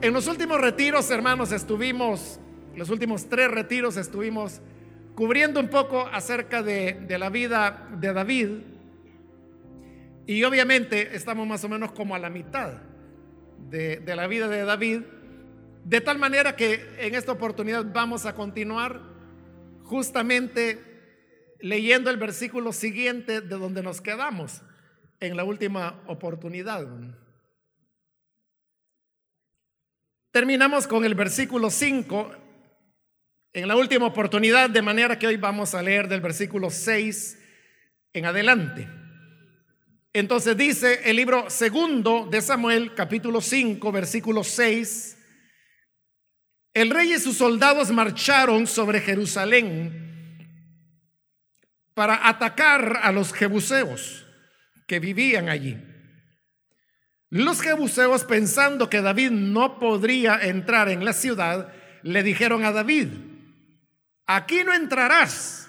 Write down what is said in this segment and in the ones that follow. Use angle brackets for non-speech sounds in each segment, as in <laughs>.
En los últimos retiros, hermanos, estuvimos, los últimos tres retiros estuvimos cubriendo un poco acerca de, la vida de David. Y obviamente estamos más o menos como a la mitad de, la vida de David. De tal manera que en esta oportunidad vamos a continuar justamente leyendo el versículo siguiente de donde nos quedamos en la última oportunidad. Terminamos con el versículo 5 en la última oportunidad, de manera que hoy vamos a leer del versículo 6 en adelante. Entonces dice el libro segundo de Samuel, capítulo 5, versículo 6, el rey y sus soldados marcharon sobre Jerusalén para atacar a los jebuseos que vivían allí. Los jebuseos, pensando que David no podría entrar en la ciudad, le dijeron a David, aquí no entrarás.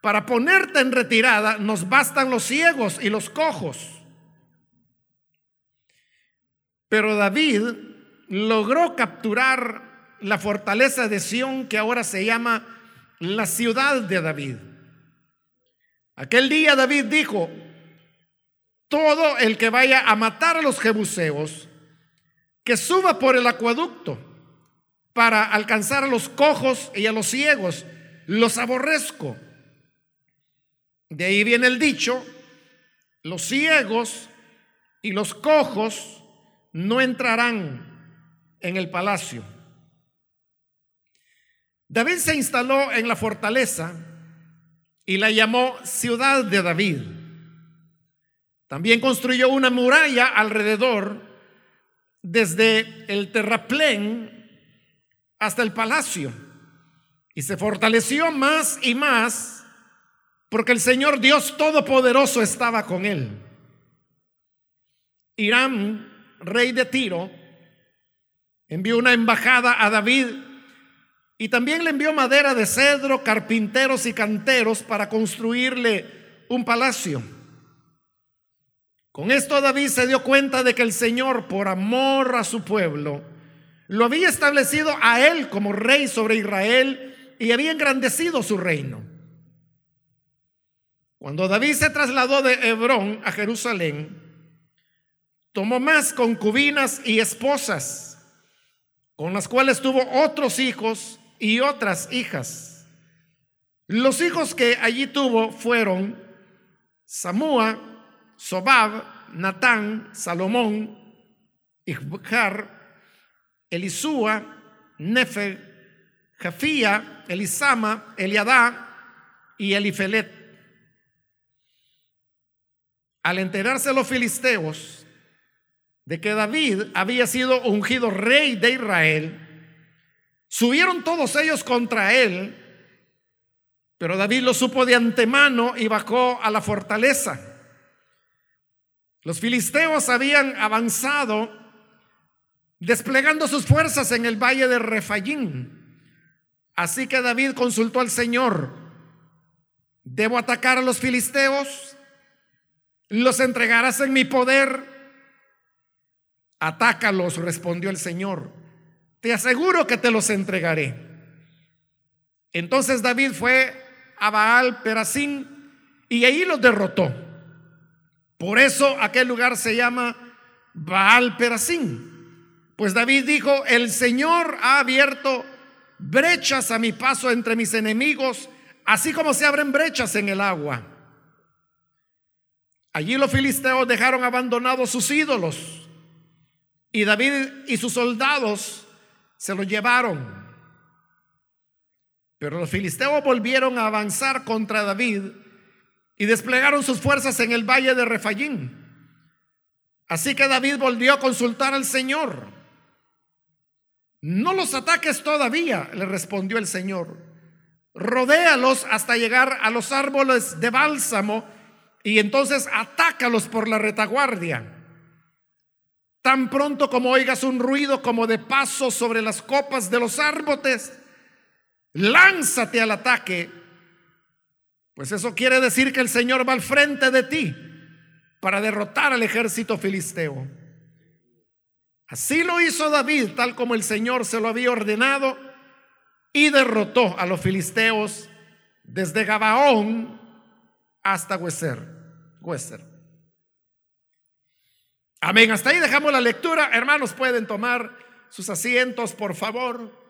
Para ponerte en retirada nos bastan los ciegos y los cojos. Pero David logró capturar la fortaleza de Sión que ahora se llama la ciudad de David. Aquel día David dijo, todo el que vaya a matar a los jebuseos, que suba por el acueducto para alcanzar a los cojos y a los ciegos, los aborrezco. De ahí viene el dicho, los ciegos y los cojos no entrarán en el palacio. David se instaló en la fortaleza y la llamó ciudad de David. También construyó una muralla alrededor desde el terraplén hasta el palacio y se fortaleció más y más porque el Señor Dios Todopoderoso estaba con él. Irán, rey de Tiro, envió una embajada a David y también le envió madera de cedro, carpinteros y canteros para construirle un palacio. Con esto David se dio cuenta de que el Señor, por amor a su pueblo, lo había establecido a él como rey sobre Israel y había engrandecido su reino. Cuando David se trasladó de Hebrón a Jerusalén, tomó más concubinas y esposas, con las cuales tuvo otros hijos y otras hijas. Los hijos que allí tuvo fueron Samúa, Sobab, Natán, Salomón, Ibjar, Elisúa, Nefe, Jafía, Elisama, Eliadá y Elifelet. Al enterarse los filisteos de que David había sido ungido rey de Israel, subieron todos ellos contra él, pero David lo supo de antemano y bajó a la fortaleza. Los filisteos habían avanzado desplegando sus fuerzas en el valle de Refayín. Así que David consultó al Señor, ¿debo atacar a los filisteos? ¿Los entregarás en mi poder? Atácalos, respondió el Señor. Te aseguro que te los entregaré. Entonces David fue a Baal Perasín y ahí los derrotó. Por eso aquel lugar se llama Baal Perasín. Pues David dijo, el Señor ha abierto brechas a mi paso entre mis enemigos, así como se abren brechas en el agua. Allí los filisteos dejaron abandonados sus ídolos y David y sus soldados se lo llevaron. Pero los filisteos volvieron a avanzar contra David y desplegaron sus fuerzas en el valle de Refayín. Así que David volvió a consultar al Señor. No los ataques todavía, le respondió el Señor. Rodéalos hasta llegar a los árboles de bálsamo y entonces atácalos por la retaguardia. Tan pronto como oigas un ruido como de paso sobre las copas de los árboles, lánzate al ataque pues eso quiere decir que el Señor va al frente de ti para derrotar al ejército filisteo. Así lo hizo David, tal como el Señor se lo había ordenado, y derrotó a los filisteos desde Gabaón hasta Hueser. Amén. Hasta ahí dejamos la lectura. Hermanos, pueden tomar sus asientos, por favor.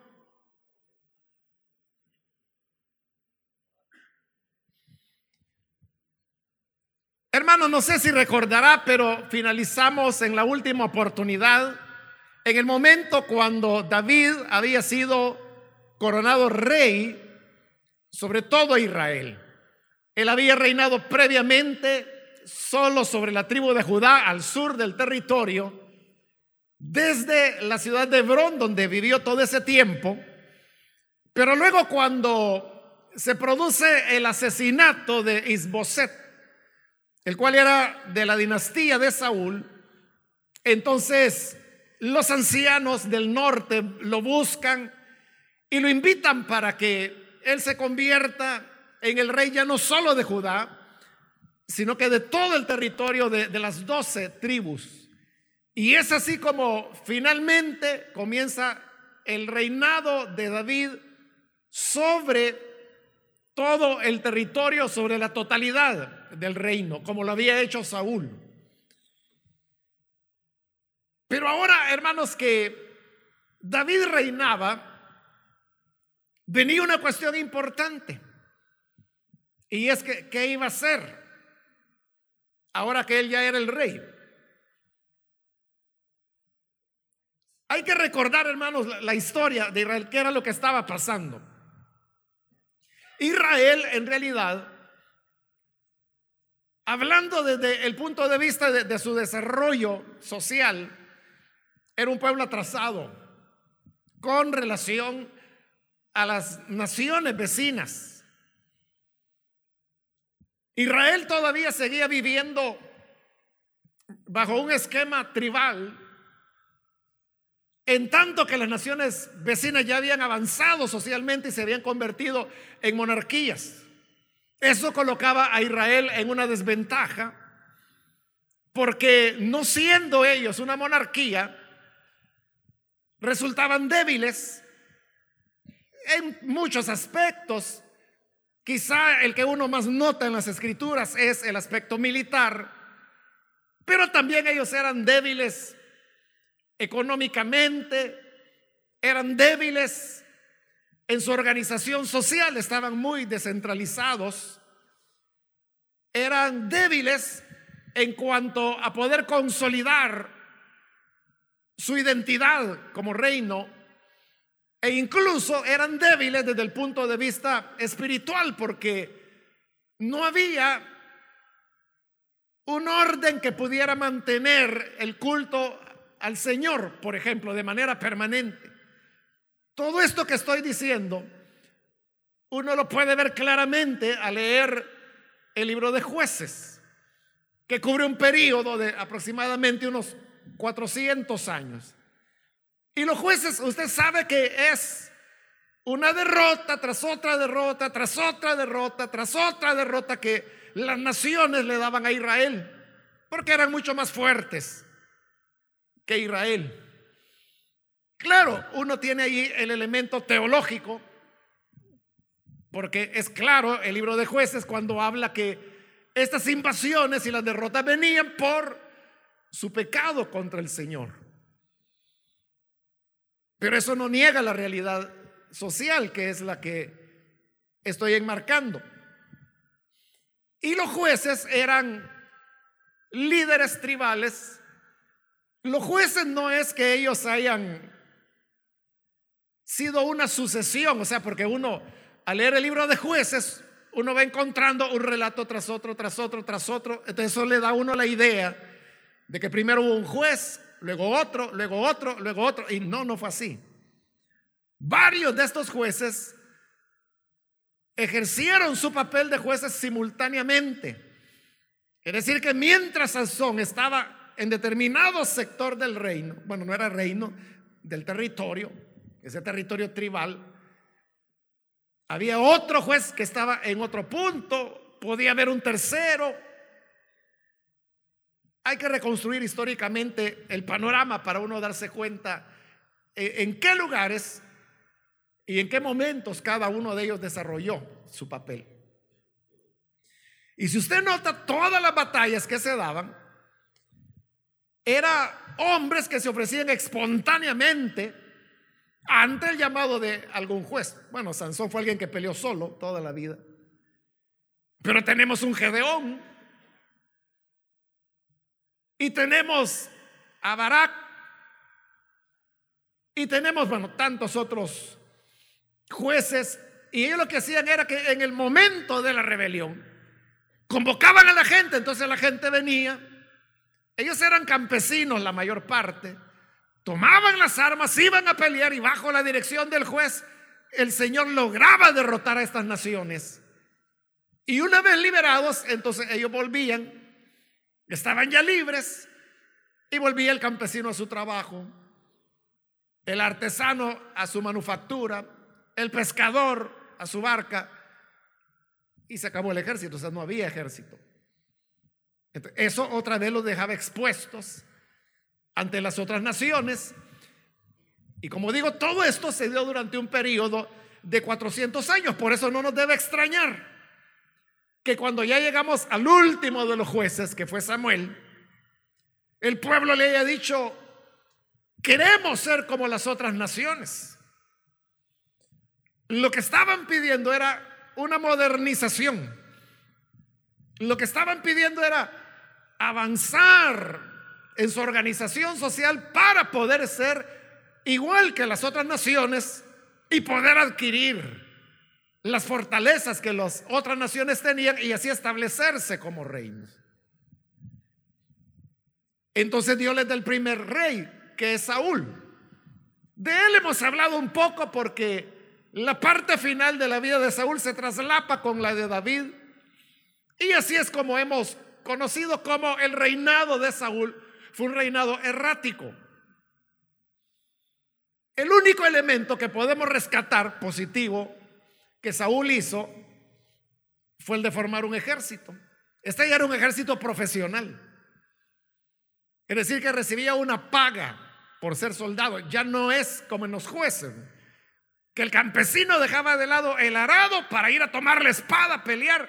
Hermanos, no sé si recordará, pero finalizamos en la última oportunidad, en el momento cuando David había sido coronado rey sobre todo Israel. Él había reinado previamente solo sobre la tribu de Judá al sur del territorio, desde la ciudad de Hebrón, donde vivió todo ese tiempo. Pero luego cuando se produce el asesinato de Isboset, el cual era de la dinastía de Saúl, entonces los ancianos del norte lo buscan y lo invitan para que él se convierta en el rey ya no solo de Judá, sino que de todo el territorio de, las doce tribus. Y es así como finalmente comienza el reinado de David sobre todo el territorio, sobre la totalidad del reino, como lo había hecho Saúl. Pero ahora, hermanos, que David reinaba, venía una cuestión importante. Y es que, ¿qué iba a hacer? Ahora que él ya era el rey. Hay que recordar, hermanos, la, historia de Israel, qué era lo que estaba pasando. Israel, en realidad, hablando desde el punto de vista de, su desarrollo social, era un pueblo atrasado con relación a las naciones vecinas. Israel todavía seguía viviendo bajo un esquema tribal, en tanto que las naciones vecinas ya habían avanzado socialmente y se habían convertido en monarquías. Eso colocaba a Israel en una desventaja, porque no siendo ellos una monarquía, resultaban débiles en muchos aspectos. Quizá el que uno más nota en las escrituras es el aspecto militar, pero también ellos eran débiles económicamente, eran débiles en su organización social, estaban muy descentralizados, eran débiles en cuanto a poder consolidar su identidad como reino e incluso eran débiles desde el punto de vista espiritual porque no había un orden que pudiera mantener el culto al Señor, por ejemplo, de manera permanente. Todo esto que estoy diciendo, uno lo puede ver claramente al leer el libro de jueces, que cubre un periodo de aproximadamente unos 400 años. Y los jueces, usted sabe que es una derrota tras otra derrota, tras otra derrota, tras otra derrota que las naciones le daban a Israel, porque eran mucho más fuertes que Israel. Claro, uno tiene ahí el elemento teológico, porque es claro el libro de jueces cuando habla que estas invasiones y las derrotas venían por su pecado contra el Señor. Pero eso no niega la realidad social, que es la que estoy enmarcando. Y los jueces eran líderes tribales. Los jueces no es que ellos hayan sido una sucesión, o sea, porque uno al leer el libro de jueces, uno va encontrando un relato tras otro, tras otro, tras otro. Entonces eso le da a uno la idea de que primero hubo un juez, luego otro, luego otro, luego otro. Y no, no fue así. Varios de estos jueces ejercieron su papel de jueces simultáneamente. Es decir, que mientras Sansón estaba en determinado sector del reino, bueno, no era reino, del territorio, ese territorio tribal, había otro juez que estaba en otro punto, podía haber un tercero, hay que reconstruir históricamente el panorama para uno darse cuenta eh, en qué lugares y en qué momentos cada uno de ellos desarrolló su papel. Y si usted nota todas las batallas que se daban, eran hombres que se ofrecían espontáneamente ante el llamado de algún juez. Bueno, Sansón fue alguien que peleó solo toda la vida. Pero tenemos un Gedeón. Y tenemos a Barak. Y tenemos, bueno, tantos otros jueces. Y ellos lo que hacían era que en el momento de la rebelión, convocaban a la gente, entonces la gente venía. Ellos eran campesinos la mayor parte tomaban las armas, iban a pelear y bajo la dirección del juez, el Señor lograba derrotar a estas naciones. Y una vez liberados, entonces ellos volvían, estaban ya libres y volvía el campesino a su trabajo, el artesano a su manufactura, el pescador a su barca y se acabó el ejército, o sea, no había ejército. Eso otra vez los dejaba expuestos ante las otras naciones. Y como digo, todo esto se dio durante un periodo de 400 años. Por eso no nos debe extrañar que cuando ya llegamos al último de los jueces, que fue Samuel, el pueblo le haya dicho, queremos ser como las otras naciones. Lo que estaban pidiendo era una modernización. Lo que estaban pidiendo era avanzar en su organización social para poder ser igual que las otras naciones y poder adquirir las fortalezas que las otras naciones tenían y así establecerse como reinos. Entonces Dios les da el primer rey, que es Saúl. De él hemos hablado un poco porque la parte final de la vida de Saúl se traslapa con la de David. Y así es como hemos conocido como el reinado de Saúl fue un reinado errático. El único elemento que podemos rescatar positivo que Saúl hizo fue el de formar un ejército. Este ya era un ejército profesional. Es decir, que recibía una paga por ser soldado. Ya no es como en los jueces, que el campesino dejaba de lado el arado para ir a tomar la espada, a pelear,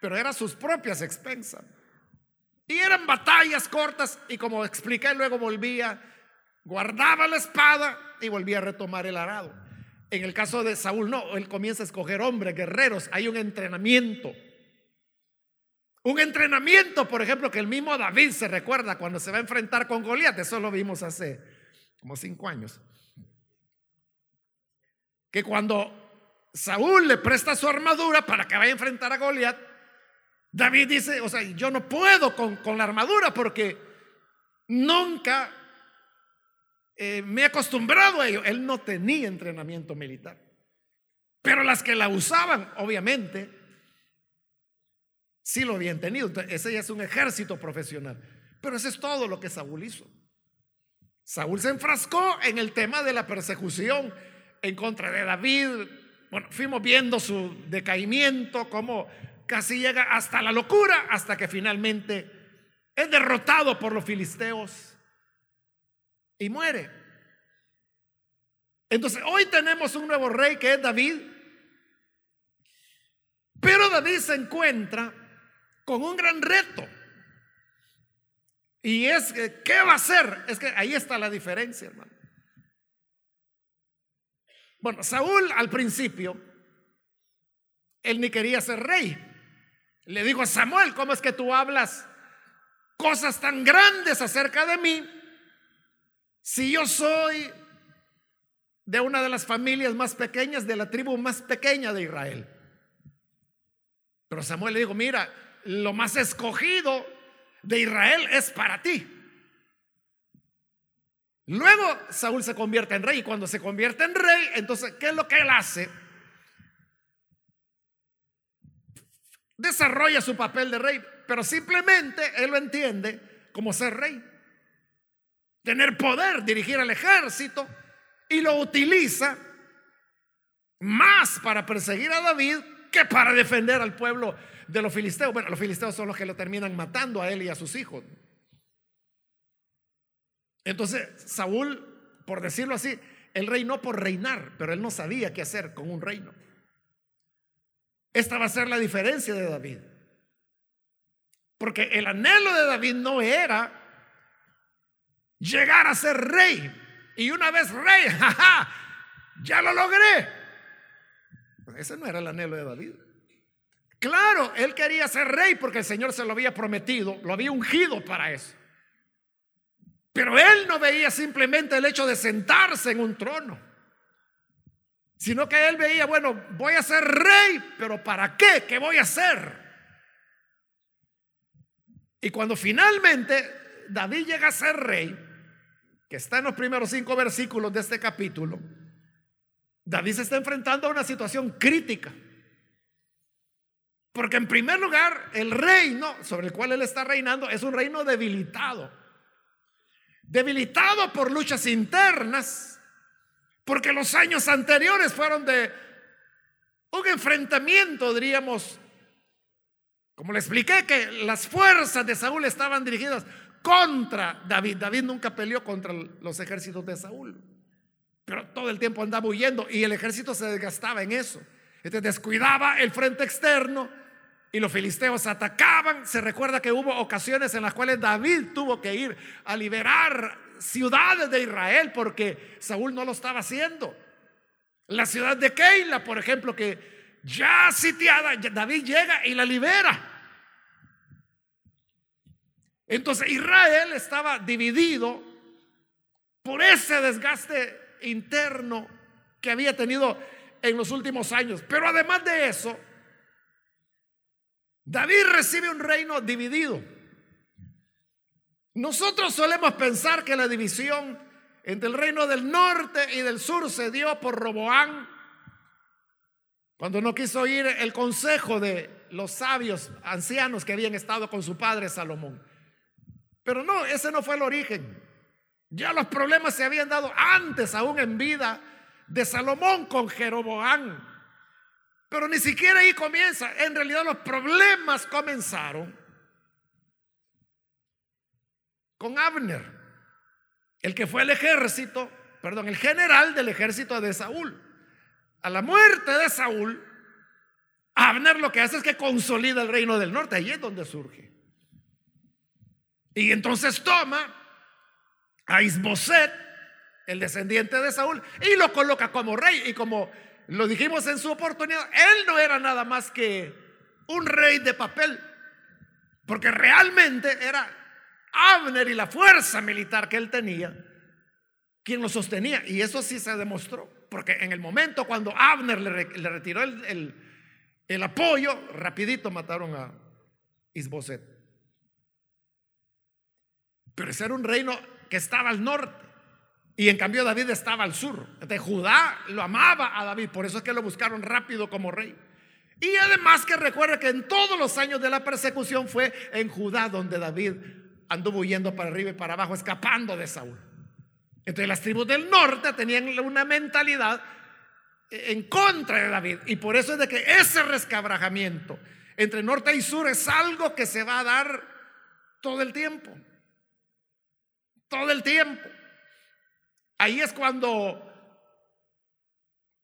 pero era sus propias expensas. Y eran batallas cortas y como expliqué, luego volvía, guardaba la espada y volvía a retomar el arado. En el caso de Saúl, no, él comienza a escoger hombres, guerreros, hay un entrenamiento. Un entrenamiento, por ejemplo, que el mismo David se recuerda cuando se va a enfrentar con Goliat, eso lo vimos hace como cinco años. Que cuando Saúl le presta su armadura para que vaya a enfrentar a Goliat, David dice, o sea, yo no puedo con, la armadura porque nunca eh, me he acostumbrado a ello. Él no tenía entrenamiento militar. Pero las que la usaban, obviamente, sí lo habían tenido. ese ya es un ejército profesional. Pero eso es todo lo que Saúl hizo. Saúl se enfrascó en el tema de la persecución en contra de David. Bueno, fuimos viendo su decaimiento, cómo casi llega hasta la locura, hasta que finalmente es derrotado por los filisteos y muere. Entonces, hoy tenemos un nuevo rey que es David, pero David se encuentra con un gran reto. Y es, ¿qué va a hacer? Es que ahí está la diferencia, hermano. Bueno, Saúl al principio, él ni quería ser rey. Le digo a Samuel, ¿cómo es que tú hablas cosas tan grandes acerca de mí si yo soy de una de las familias más pequeñas, de la tribu más pequeña de Israel? Pero Samuel le dijo, mira, lo más escogido de Israel es para ti. Luego Saúl se convierte en rey y cuando se convierte en rey, entonces, ¿qué es lo que él hace? Desarrolla su papel de rey, pero simplemente él lo entiende como ser rey. Tener poder, dirigir al ejército y lo utiliza más para perseguir a David que para defender al pueblo de los filisteos. Bueno, los filisteos son los que lo terminan matando a él y a sus hijos. Entonces, Saúl, por decirlo así, él reinó por reinar, pero él no sabía qué hacer con un reino. Esta va a ser la diferencia de David. Porque el anhelo de David no era llegar a ser rey. Y una vez rey, <laughs> jaja, ya lo logré. Ese no era el anhelo de David. Claro, él quería ser rey porque el Señor se lo había prometido, lo había ungido para eso. Pero él no veía simplemente el hecho de sentarse en un trono, sino que él veía, bueno, voy a ser rey, pero ¿para qué? ¿Qué voy a hacer? Y cuando finalmente David llega a ser rey, que está en los primeros cinco versículos de este capítulo, David se está enfrentando a una situación crítica. Porque en primer lugar, el reino sobre el cual él está reinando es un reino debilitado. Debilitado por luchas internas, porque los años anteriores fueron de un enfrentamiento, diríamos, como le expliqué, que las fuerzas de Saúl estaban dirigidas contra David. David nunca peleó contra los ejércitos de Saúl, pero todo el tiempo andaba huyendo y el ejército se desgastaba en eso. Este descuidaba el frente externo y los filisteos atacaban. Se recuerda que hubo ocasiones en las cuales David tuvo que ir a liberar ciudades de Israel porque Saúl no lo estaba haciendo. La ciudad de Keila, por ejemplo, que ya sitiada, David llega y la libera. Entonces Israel estaba dividido por ese desgaste interno que había tenido en los últimos años. Pero además de eso, David recibe un reino dividido. Nosotros solemos pensar que la división entre el reino del norte y del sur se dio por Roboán, cuando no quiso oír el consejo de los sabios ancianos que habían estado con su padre Salomón. Pero no, ese no fue el origen. Ya los problemas se habían dado antes, aún en vida, de Salomón con Jeroboán. Pero ni siquiera ahí comienza. En realidad los problemas comenzaron con Abner, el que fue el ejército, perdón, el general del ejército de Saúl. A la muerte de Saúl, Abner lo que hace es que consolida el reino del norte. Ahí es donde surge. Y entonces toma a Isboset, el descendiente de Saúl, y lo coloca como rey y como lo dijimos en su oportunidad, él no era nada más que un rey de papel, porque realmente era Abner y la fuerza militar que él tenía quien lo sostenía. Y eso sí se demostró, porque en el momento cuando Abner le, retiró el, el, apoyo, rapidito mataron a Isboset. Pero ese era un reino que estaba al norte. Y en cambio David estaba al sur. De Judá lo amaba a David, por eso es que lo buscaron rápido como rey. Y además que recuerda que en todos los años de la persecución fue en Judá donde David anduvo huyendo para arriba y para abajo, escapando de Saúl. Entonces las tribus del norte tenían una mentalidad en contra de David. Y por eso es de que ese rescabrajamiento entre norte y sur es algo que se va a dar todo el tiempo. Todo el tiempo. Ahí es cuando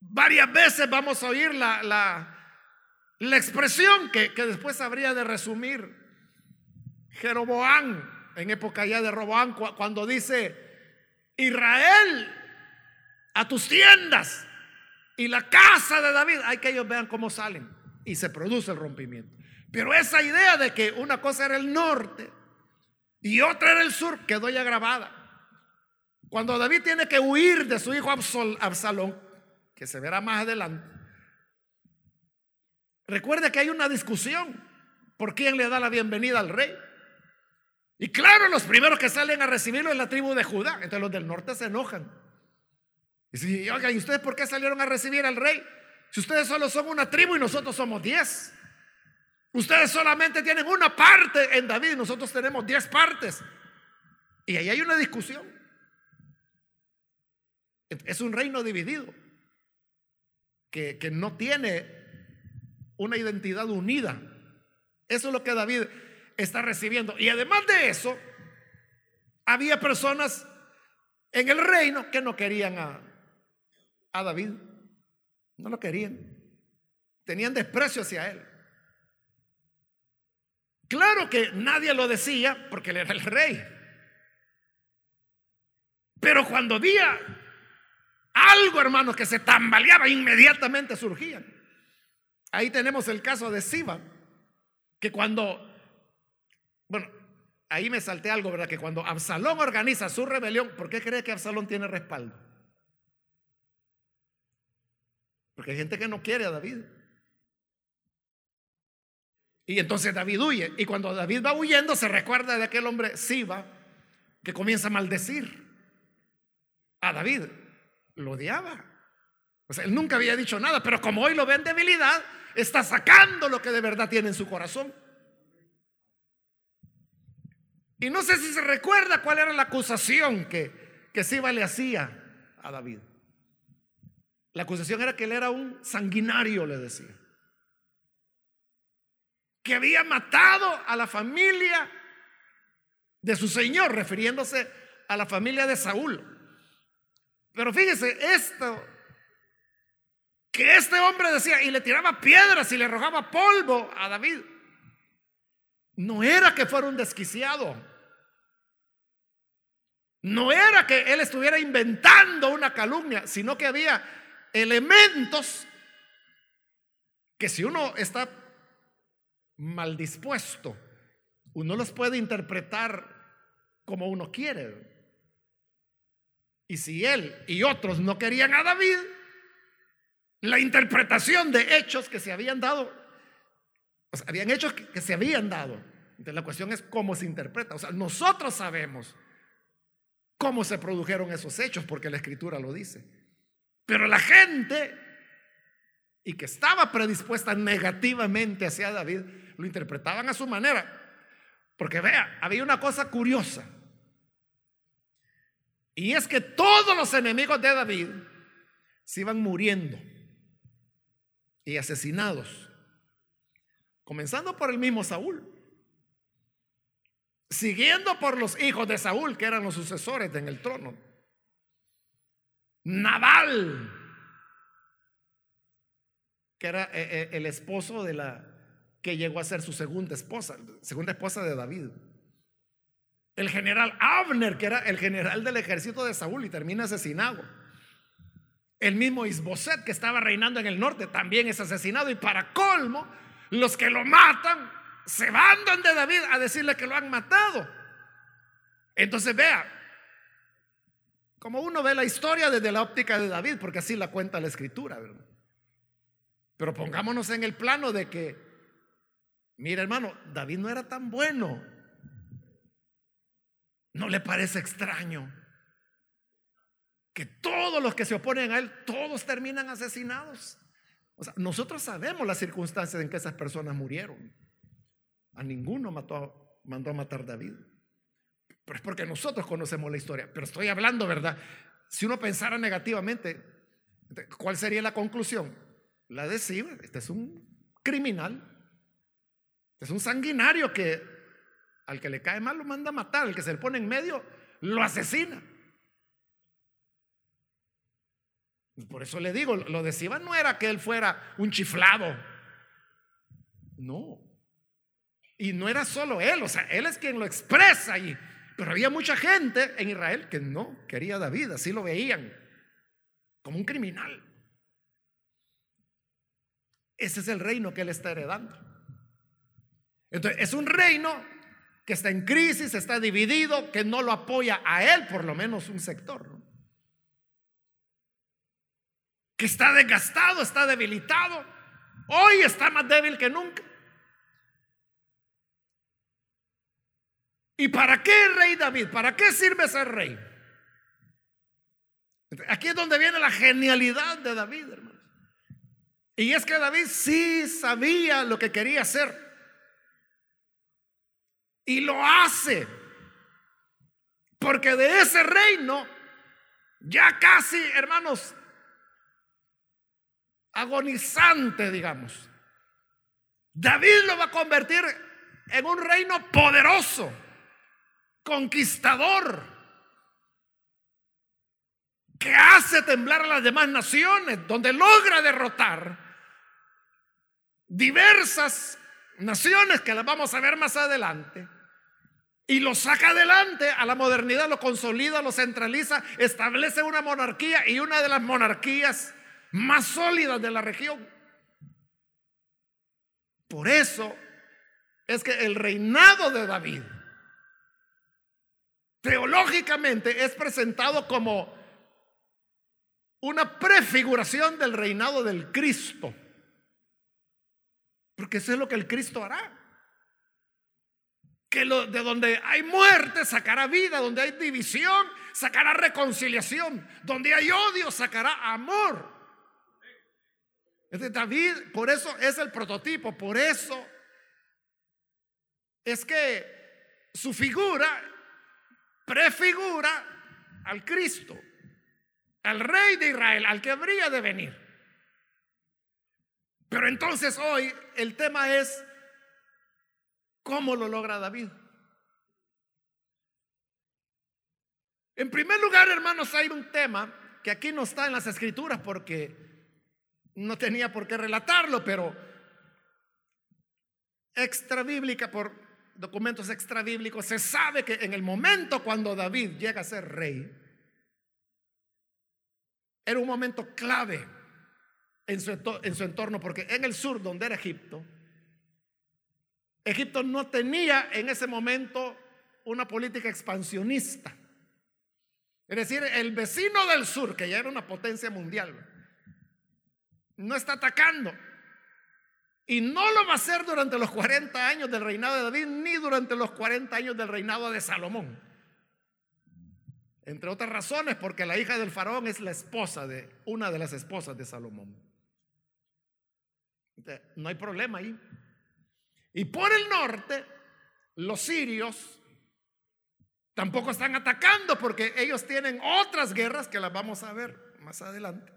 varias veces vamos a oír la, la, expresión que, que, después habría de resumir Jeroboán, en época ya de Roboán, cuando dice, Israel, a tus tiendas y la casa de David, hay que ellos vean cómo salen y se produce el rompimiento. Pero esa idea de que una cosa era el norte y otra era el sur quedó ya grabada. Cuando David tiene que huir de su hijo Absalón, que se verá más adelante, recuerde que hay una discusión por quién le da la bienvenida al rey. Y claro, los primeros que salen a recibirlo es la tribu de Judá. Entonces los del norte se enojan. Y si, oigan, ¿y ustedes por qué salieron a recibir al rey? Si ustedes solo son una tribu y nosotros somos diez. Ustedes solamente tienen una parte en David y nosotros tenemos diez partes. Y ahí hay una discusión. Es un reino dividido, que, que no tiene una identidad unida. Eso es lo que David está recibiendo. Y además de eso, había personas en el reino que no querían a, a David. No lo querían. Tenían desprecio hacia él. Claro que nadie lo decía porque él era el rey. Pero cuando había algo, hermanos, que se tambaleaba, inmediatamente surgían. Ahí tenemos el caso de Siba, que cuando, bueno, ahí me salté algo, ¿verdad? Que cuando Absalón organiza su rebelión, ¿por qué cree que Absalón tiene respaldo? Porque hay gente que no quiere a David. Y entonces David huye. Y cuando David va huyendo, se recuerda de aquel hombre Siba que comienza a maldecir a David. Lo odiaba. O sea, él nunca había dicho nada, pero como hoy lo ve en debilidad, está sacando lo que de verdad tiene en su corazón. Y no sé si se recuerda cuál era la acusación que, que Siba le hacía a David. La acusación era que él era un sanguinario, le decía que había matado a la familia de su señor, refiriéndose a la familia de Saúl. Pero fíjese, esto, que este hombre decía y le tiraba piedras y le arrojaba polvo a David, no era que fuera un desquiciado. No era que él estuviera inventando una calumnia, sino que había elementos que si uno está mal dispuesto, uno los puede interpretar como uno quiere. Y si él y otros no querían a David, la interpretación de hechos que se habían dado, habían hechos que, que se habían dado. Entonces la cuestión es cómo se interpreta. O sea, nosotros sabemos cómo se produjeron esos hechos porque la escritura lo dice. Pero la gente y que estaba predispuesta negativamente hacia David, lo interpretaban a su manera. Porque vea, había una cosa curiosa. Y es que todos los enemigos de David se iban muriendo y asesinados. Comenzando por el mismo Saúl. Siguiendo por los hijos de Saúl, que eran los sucesores en el trono. Nabal, que era eh, eh, el esposo de la que llegó a ser su segunda esposa, segunda esposa de David. El general Abner, que era el general del ejército de Saúl y termina asesinado. El mismo Isboset, que estaba reinando en el norte, también es asesinado. Y para colmo, los que lo matan se van donde David a decirle que lo han matado. Entonces vea, como uno ve la historia desde la óptica de David, porque así la cuenta la escritura. Pero pongámonos en el plano de que, mira hermano, David no era tan bueno. ¿No le parece extraño que todos los que se oponen a él, todos terminan asesinados? O sea, nosotros sabemos las circunstancias en que esas personas murieron. A ninguno mató, mandó a matar David. Pero es porque nosotros conocemos la historia. Pero estoy hablando, ¿verdad? Si uno pensara negativamente, ¿cuál sería la conclusión? la decía, este es un criminal, este es un sanguinario que al que le cae mal lo manda a matar, al que se le pone en medio lo asesina. Por eso le digo, lo de Siba no era que él fuera un chiflado, no. Y no era solo él, o sea, él es quien lo expresa y pero había mucha gente en Israel que no quería a David, así lo veían, como un criminal. Ese es el reino que él está heredando. Entonces, es un reino que está en crisis, está dividido, que no lo apoya a él, por lo menos un sector. Que está desgastado, está debilitado. Hoy está más débil que nunca. ¿Y para qué rey David? ¿Para qué sirve ser rey? Aquí es donde viene la genialidad de David, hermano. Y es que David sí sabía lo que quería hacer. Y lo hace. Porque de ese reino, ya casi, hermanos, agonizante, digamos. David lo va a convertir en un reino poderoso, conquistador, que hace temblar a las demás naciones, donde logra derrotar diversas naciones que las vamos a ver más adelante. Y lo saca adelante a la modernidad, lo consolida, lo centraliza, establece una monarquía y una de las monarquías más sólidas de la región. Por eso es que el reinado de David teológicamente es presentado como una prefiguración del reinado del Cristo. Porque eso es lo que el Cristo hará. Que lo, de donde hay muerte sacará vida, donde hay división sacará reconciliación, donde hay odio sacará amor. David, por eso es el prototipo, por eso es que su figura prefigura al Cristo, al rey de Israel, al que habría de venir. Pero entonces hoy el tema es cómo lo logra David. En primer lugar, hermanos, hay un tema que aquí no está en las escrituras porque no tenía por qué relatarlo, pero extra bíblica por documentos extrabíblicos, se sabe que en el momento cuando David llega a ser rey, era un momento clave en su, en su entorno, porque en el sur, donde era Egipto, Egipto no tenía en ese momento una política expansionista. Es decir, el vecino del sur, que ya era una potencia mundial, no está atacando, y no lo va a hacer durante los 40 años del reinado de David, ni durante los 40 años del reinado de Salomón. Entre otras razones, porque la hija del faraón es la esposa de una de las esposas de Salomón. no hay problema ahí. Y por el norte, los sirios tampoco están atacando porque ellos tienen otras guerras que las vamos a ver más adelante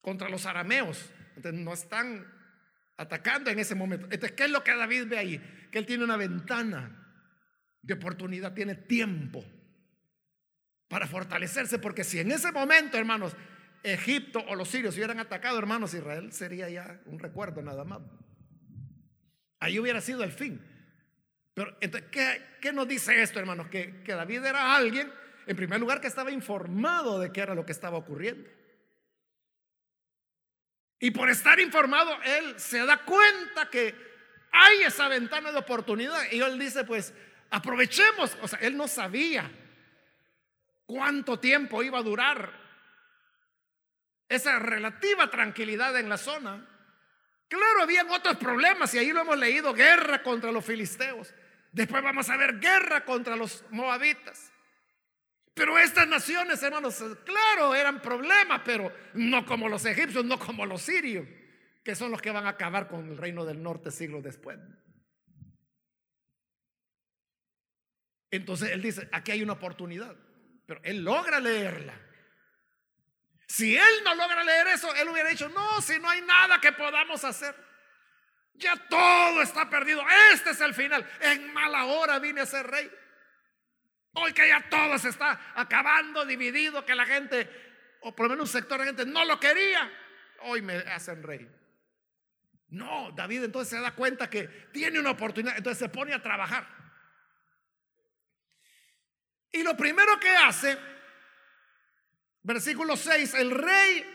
contra los arameos. Entonces no están atacando en ese momento. Entonces, ¿qué es lo que David ve ahí? Que él tiene una ventana de oportunidad, tiene tiempo para fortalecerse, porque si en ese momento, hermanos, Egipto o los sirios hubieran atacado, hermanos, Israel sería ya un recuerdo nada más. Ahí hubiera sido el fin. Pero entonces, ¿qué, qué nos dice esto, hermanos? Que, que David era alguien, en primer lugar, que estaba informado de qué era lo que estaba ocurriendo. Y por estar informado, él se da cuenta que hay esa ventana de oportunidad. Y él dice, pues, aprovechemos. O sea, él no sabía cuánto tiempo iba a durar esa relativa tranquilidad en la zona. Claro, habían otros problemas y ahí lo hemos leído, guerra contra los filisteos. Después vamos a ver guerra contra los moabitas. Pero estas naciones, hermanos, claro, eran problemas, pero no como los egipcios, no como los sirios, que son los que van a acabar con el reino del norte siglos después. Entonces él dice, aquí hay una oportunidad, pero él logra leerla. Si él no logra leer eso, él hubiera dicho, no, si no hay nada que podamos hacer. Ya todo está perdido. Este es el final. En mala hora vine a ser rey. Hoy que ya todo se está acabando, dividido, que la gente, o por lo menos un sector de gente, no lo quería, hoy me hacen rey. No, David entonces se da cuenta que tiene una oportunidad, entonces se pone a trabajar. Y lo primero que hace, versículo 6, el rey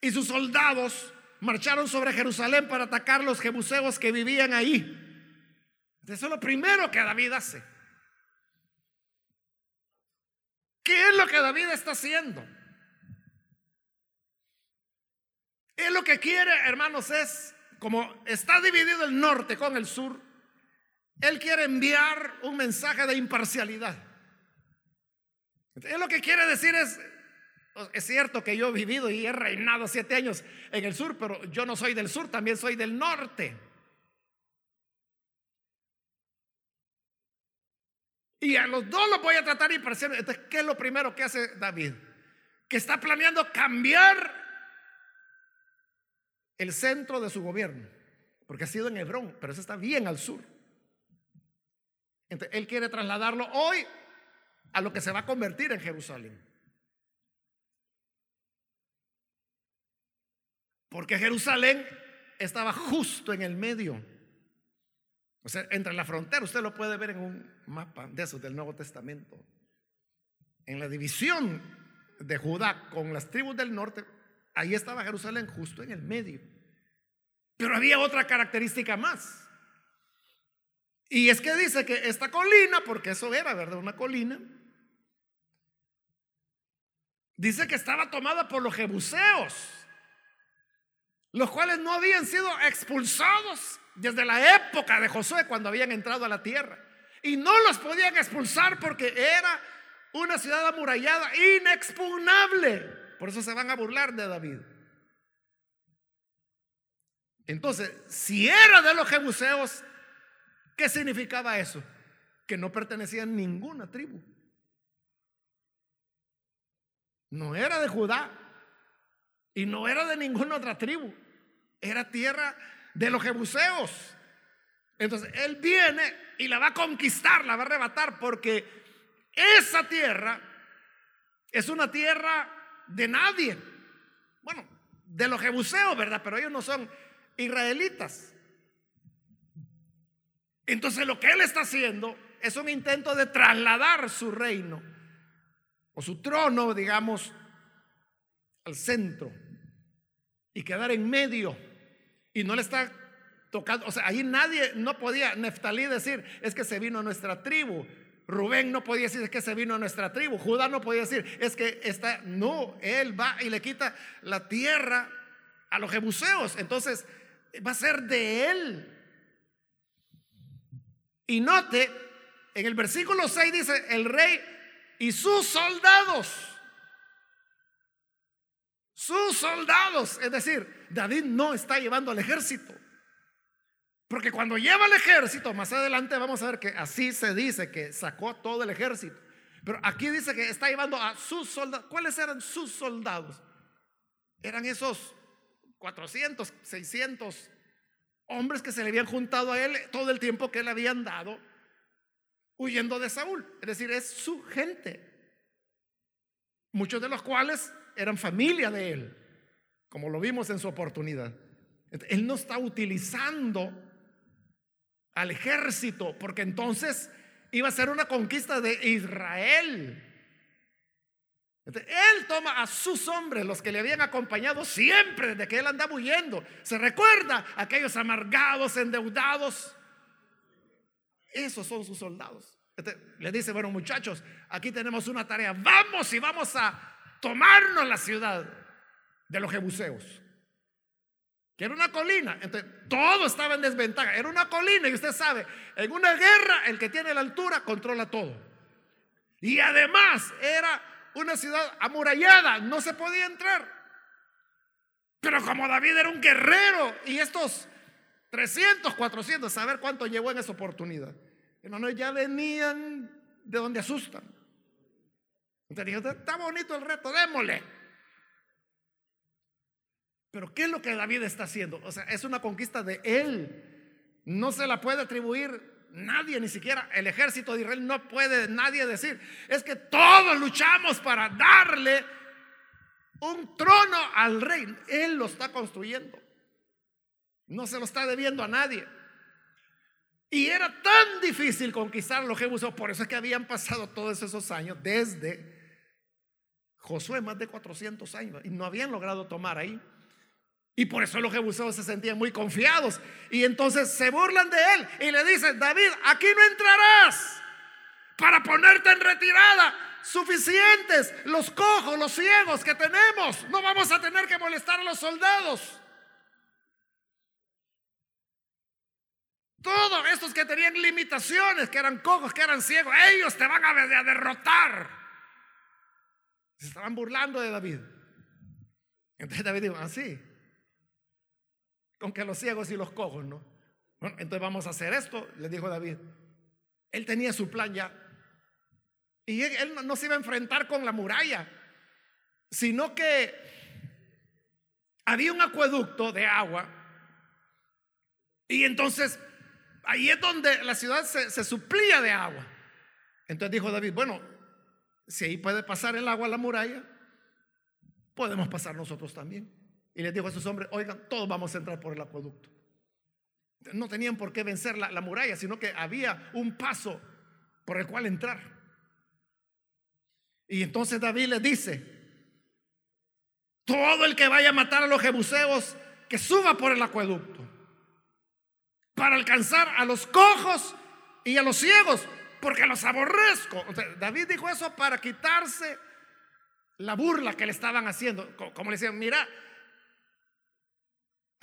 y sus soldados marcharon sobre Jerusalén para atacar los jebuseos que vivían ahí. Eso es lo primero que David hace. ¿Qué es lo que David está haciendo? Él lo que quiere, hermanos, es, como está dividido el norte con el sur, él quiere enviar un mensaje de imparcialidad. Él lo que quiere decir es, es cierto que yo he vivido y he reinado siete años en el sur, pero yo no soy del sur, también soy del norte. Y a los dos los voy a tratar y imparcial. Entonces, ¿qué es lo primero que hace David? Que está planeando cambiar el centro de su gobierno. Porque ha sido en Hebrón, pero eso está bien al sur. Entonces, él quiere trasladarlo hoy a lo que se va a convertir en Jerusalén. Porque Jerusalén estaba justo en el medio o sea, entre la frontera, usted lo puede ver en un mapa de esos del Nuevo Testamento. En la división de Judá con las tribus del norte, ahí estaba Jerusalén justo en el medio. Pero había otra característica más. Y es que dice que esta colina, porque eso era, ¿verdad? Una colina. Dice que estaba tomada por los jebuseos, los cuales no habían sido expulsados desde la época de Josué cuando habían entrado a la tierra. Y no los podían expulsar porque era una ciudad amurallada, inexpugnable. Por eso se van a burlar de David. Entonces, si era de los jebuseos, ¿qué significaba eso? Que no pertenecía a ninguna tribu. No era de Judá y no era de ninguna otra tribu. Era tierra de los jebuseos. Entonces, él viene y la va a conquistar, la va a arrebatar, porque esa tierra es una tierra de nadie. Bueno, de los jebuseos, ¿verdad? Pero ellos no son israelitas. Entonces lo que él está haciendo es un intento de trasladar su reino o su trono, digamos, al centro y quedar en medio. Y no le está tocando, o sea, ahí nadie, no podía Neftalí decir, es que se vino a nuestra tribu. Rubén no podía decir es que se vino a nuestra tribu. Judá no podía decir es que está, no, él va y le quita la tierra a los jebuseos. Entonces, va a ser de él. Y note, en el versículo 6 dice, el rey y sus soldados. Sus soldados. Es decir, David no está llevando al ejército. Porque cuando lleva el ejército, más adelante vamos a ver que así se dice que sacó todo el ejército. Pero aquí dice que está llevando a sus soldados. ¿Cuáles eran sus soldados? Eran esos 400, 600 hombres que se le habían juntado a él todo el tiempo que le habían dado huyendo de Saúl. Es decir, es su gente. Muchos de los cuales eran familia de él, como lo vimos en su oportunidad. Él no está utilizando al ejército, porque entonces iba a ser una conquista de Israel. Él toma a sus hombres, los que le habían acompañado siempre desde que él andaba huyendo. Se recuerda a aquellos amargados, endeudados. Esos son sus soldados. le dice, bueno muchachos, aquí tenemos una tarea. Vamos y vamos a tomarnos la ciudad de los jebuseos. Que era una colina. Entonces, todo estaba en desventaja. Era una colina y usted sabe, en una guerra el que tiene la altura controla todo. Y además era una ciudad amurallada, no se podía entrar. Pero como David era un guerrero y estos 300, 400, saber cuánto llevó en esa oportunidad. Hermanos, ya venían de donde asustan. Entonces está bonito el reto, démosle. Pero ¿qué es lo que David está haciendo? O sea, es una conquista de él. No se la puede atribuir Nadie, ni siquiera el ejército de Israel, no puede nadie decir, es que todos luchamos para darle un trono al rey. Él lo está construyendo. No se lo está debiendo a nadie. Y era tan difícil conquistar los jebuseos, por eso es que habían pasado todos esos años, desde Josué, más de 400 años, y no habían logrado tomar ahí. Y por eso los jebuseos se sentían muy confiados. Y entonces se burlan de él y le dicen, David, aquí no entrarás para ponerte en retirada. Suficientes los cojos, los ciegos que tenemos. No vamos a tener que molestar a los soldados. Todos estos que tenían limitaciones, que eran cojos, que eran ciegos, ellos te van a, derrotar. Se estaban burlando de David. Entonces David dijo, así. Con que los ciegos y los cojos, ¿no? Bueno, entonces vamos a hacer esto, le dijo David. Él tenía su plan ya. Y él, no se iba a enfrentar con la muralla, sino que había un acueducto de agua. Y entonces ahí es donde la ciudad se, se suplía de agua. Entonces dijo David, bueno, si ahí puede pasar el agua a la muralla, podemos pasar nosotros también. Y les dijo a sus hombres, oigan, todos vamos a entrar por el acueducto. No tenían por qué vencer la, la muralla, sino que había un paso por el cual entrar. Y entonces David les dice, todo el que vaya a matar a los jebuseos, que suba por el acueducto para alcanzar a los cojos y a los ciegos, porque los aborrezco. David dijo eso para quitarse la burla que le estaban haciendo. Como le decían, mira,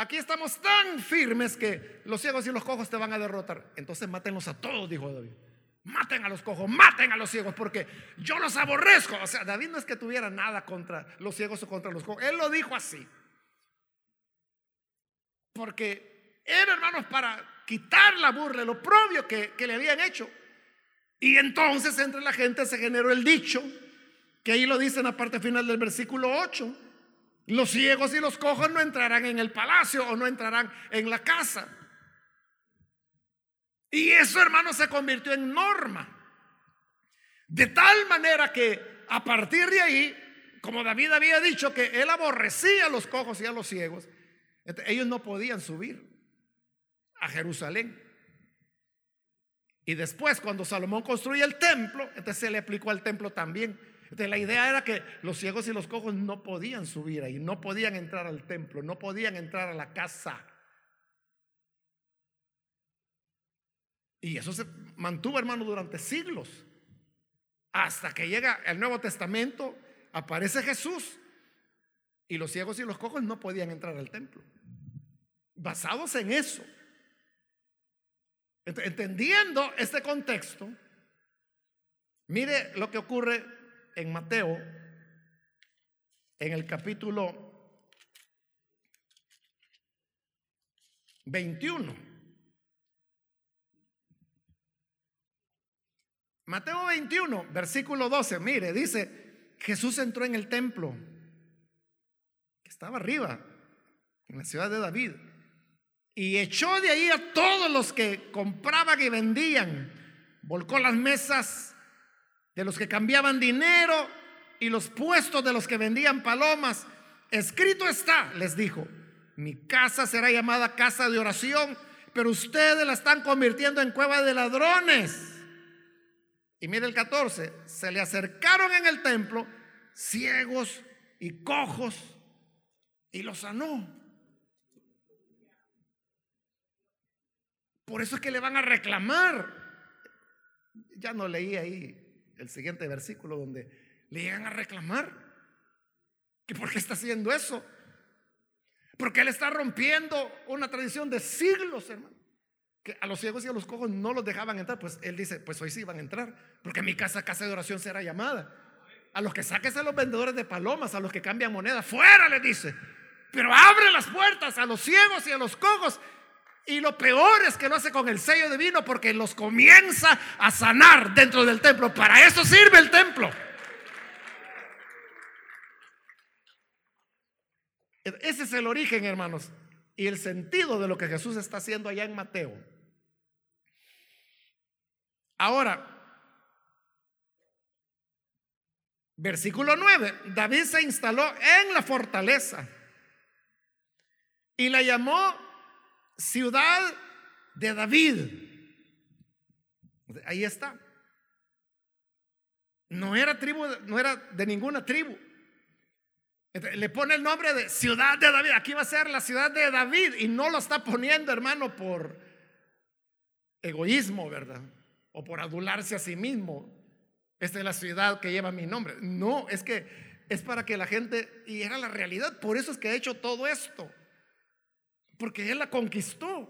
aquí estamos tan firmes que los ciegos y los cojos te van a derrotar. Entonces mátenlos a todos, dijo David. Maten a los cojos, maten a los ciegos, porque yo los aborrezco. O sea, David no es que tuviera nada contra los ciegos o contra los cojos. Él lo dijo así. Porque era, hermanos, para quitar la burla, lo propio que, que le habían hecho. Y entonces entre la gente se generó el dicho, que ahí lo dice en la parte final del versículo 8. Los ciegos y los cojos no entrarán en el palacio o no entrarán en la casa. Y eso, hermano, se convirtió en norma. De tal manera que a partir de ahí, como David había dicho que él aborrecía a los cojos y a los ciegos, ellos no podían subir a Jerusalén. Y después, cuando Salomón construye el templo, entonces se le aplicó al templo también. Entonces la idea era que los ciegos y los cojos no podían subir ahí, no podían entrar al templo, no podían entrar a la casa. Y eso se mantuvo, hermano, durante siglos. Hasta que llega el Nuevo Testamento, aparece Jesús. Y los ciegos y los cojos no podían entrar al templo. Basados en eso. Entendiendo este contexto, mire lo que ocurre en Mateo, en el capítulo 21. Mateo 21, versículo 12, mire, dice, Jesús entró en el templo, que estaba arriba, en la ciudad de David, y echó de ahí a todos los que compraban y vendían, volcó las mesas de los que cambiaban dinero y los puestos de los que vendían palomas. Escrito está, les dijo, mi casa será llamada casa de oración, pero ustedes la están convirtiendo en cueva de ladrones. Y mire el 14, se le acercaron en el templo ciegos y cojos y los sanó. Por eso es que le van a reclamar. Ya no leí ahí el siguiente versículo donde le llegan a reclamar. ¿Que por qué está haciendo eso? Porque él está rompiendo una tradición de siglos, hermano que a los ciegos y a los cojos no los dejaban entrar, pues él dice, pues hoy sí van a entrar, porque mi casa, casa de oración será llamada. A los que saques a los vendedores de palomas, a los que cambian moneda, fuera le dice. Pero abre las puertas a los ciegos y a los cojos. Y lo peor es que lo hace con el sello de vino porque los comienza a sanar dentro del templo. Para eso sirve el templo. Ese es el origen, hermanos, y el sentido de lo que Jesús está haciendo allá en Mateo. Ahora, versículo 9, David se instaló en la fortaleza y la llamó ciudad de David. Ahí está. No era tribu, no era de ninguna tribu. Le pone el nombre de ciudad de David. Aquí va a ser la ciudad de David y no lo está poniendo, hermano, por egoísmo, ¿verdad? o por adularse a sí mismo. Esta es la ciudad que lleva mi nombre. No, es que es para que la gente, y era la realidad, por eso es que ha hecho todo esto. Porque Él la conquistó.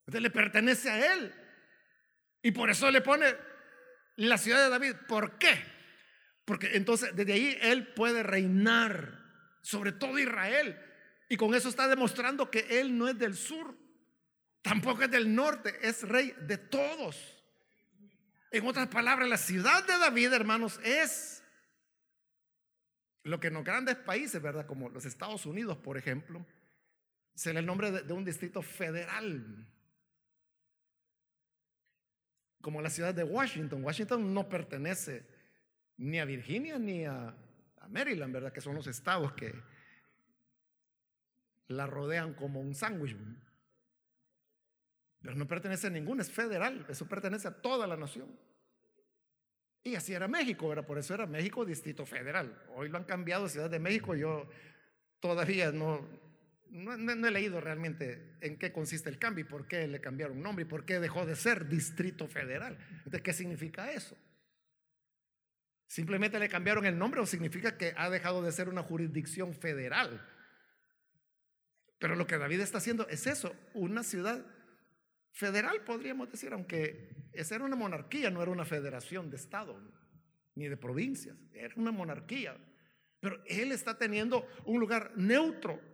Entonces le pertenece a Él. Y por eso le pone la ciudad de David. ¿Por qué? Porque entonces desde ahí Él puede reinar sobre todo Israel. Y con eso está demostrando que Él no es del sur, tampoco es del norte, es rey de todos. En otras palabras, la ciudad de David, hermanos, es lo que en los grandes países, ¿verdad? Como los Estados Unidos, por ejemplo, se el nombre de, un distrito federal. Como la ciudad de Washington. Washington no pertenece ni a Virginia ni a, Maryland, ¿verdad? Que son los estados que, la rodean como un sándwich. Pero no pertenece a ninguna, es federal, eso pertenece a toda la nación. Y así era México, ¿verdad? Por eso era México Distrito Federal. Hoy lo han cambiado Ciudad de México, yo todavía no, he leído realmente en qué consiste el cambio y por qué le cambiaron nombre y por qué dejó de ser Distrito Federal. Entonces, ¿qué significa eso? ¿Simplemente le cambiaron el nombre o significa que ha dejado de ser una jurisdicción federal? Pero lo que David está haciendo es eso, una ciudad federal, podríamos decir, aunque era una monarquía, no era una federación de Estado ni de provincias, era una monarquía. Pero él está teniendo un lugar neutro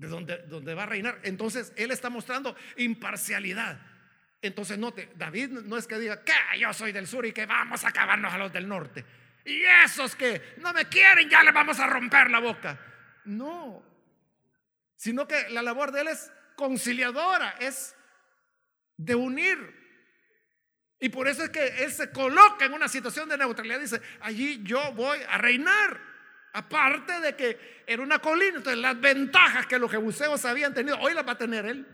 de donde, va a reinar. Entonces, él está mostrando imparcialidad. Entonces, note, David no es que diga que yo soy del sur y que vamos a acabarnos a los del norte. Y esos que no me quieren, ya les vamos a romper la boca. No, sino que la labor de él es conciliadora, es de unir. Y por eso es que él se coloca en una situación de neutralidad. Dice, allí yo voy a reinar. Aparte de que era una colina, entonces las ventajas que los jebuseos habían tenido, hoy las va a tener él.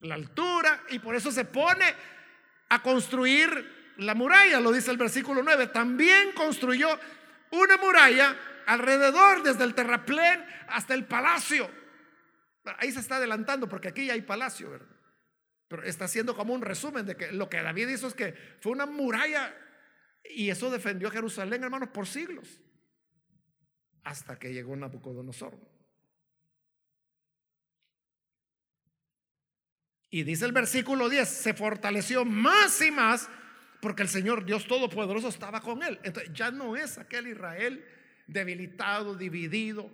La altura, y por eso se pone a construir la muralla, lo dice el versículo 9. También construyó una muralla alrededor, desde el terraplén hasta el palacio. Ahí se está adelantando porque aquí ya hay palacio, ¿verdad? Pero está haciendo como un resumen de que lo que David hizo es que fue una muralla y eso defendió a Jerusalén, hermanos, por siglos. Hasta que llegó Nabucodonosor. Y dice el versículo 10, se fortaleció más y más porque el Señor Dios Todopoderoso estaba con él. Entonces ya no es aquel Israel debilitado, dividido,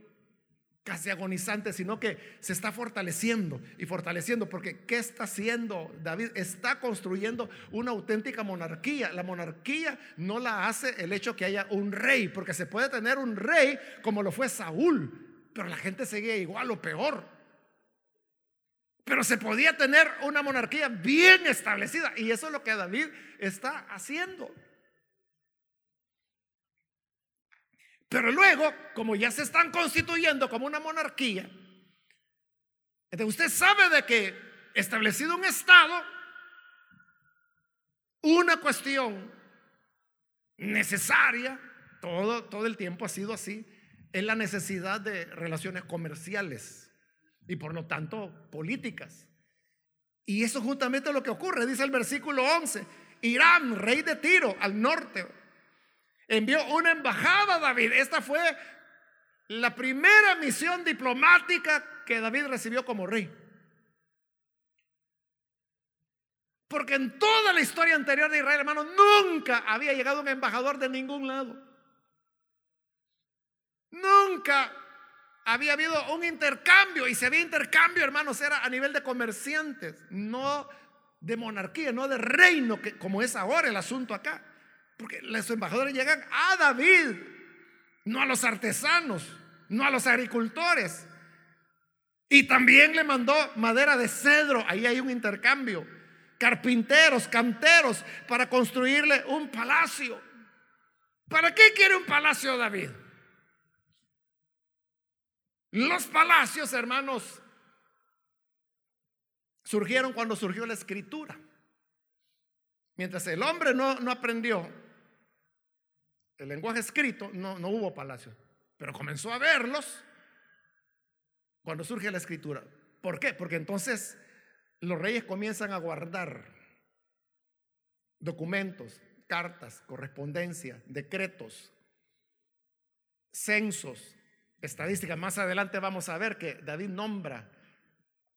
casi agonizante, sino que se está fortaleciendo y fortaleciendo, porque ¿qué está haciendo David? Está construyendo una auténtica monarquía. La monarquía no la hace el hecho que haya un rey, porque se puede tener un rey como lo fue Saúl, pero la gente seguía igual o peor. Pero se podía tener una monarquía bien establecida y eso es lo que David está haciendo. Pero luego, como ya se están constituyendo como una monarquía, usted sabe de que establecido un Estado, una cuestión necesaria, todo, todo el tiempo ha sido así, es la necesidad de relaciones comerciales y por lo tanto políticas. Y eso justamente es lo que ocurre, dice el versículo 11, Irán, rey de Tiro, al norte, envió una embajada a David. Esta fue la primera misión diplomática que David recibió como rey. Porque en toda la historia anterior de Israel, hermano, nunca había llegado un embajador de ningún lado. Nunca había habido un intercambio. Y si había intercambio, hermanos, era a nivel de comerciantes, no de monarquía, no de reino, que, como es ahora el asunto acá. Porque los embajadores llegan a David, no a los artesanos, no a los agricultores. Y también le mandó madera de cedro, ahí hay un intercambio. Carpinteros, canteros, para construirle un palacio. ¿Para qué quiere un palacio David? Los palacios, hermanos, surgieron cuando surgió la escritura. Mientras el hombre no, no aprendió el lenguaje escrito, no, no hubo palacio, pero comenzó a verlos cuando surge la escritura. ¿Por qué? Porque entonces los reyes comienzan a guardar documentos, cartas, correspondencia, decretos, censos, estadísticas. Más adelante vamos a ver que David nombra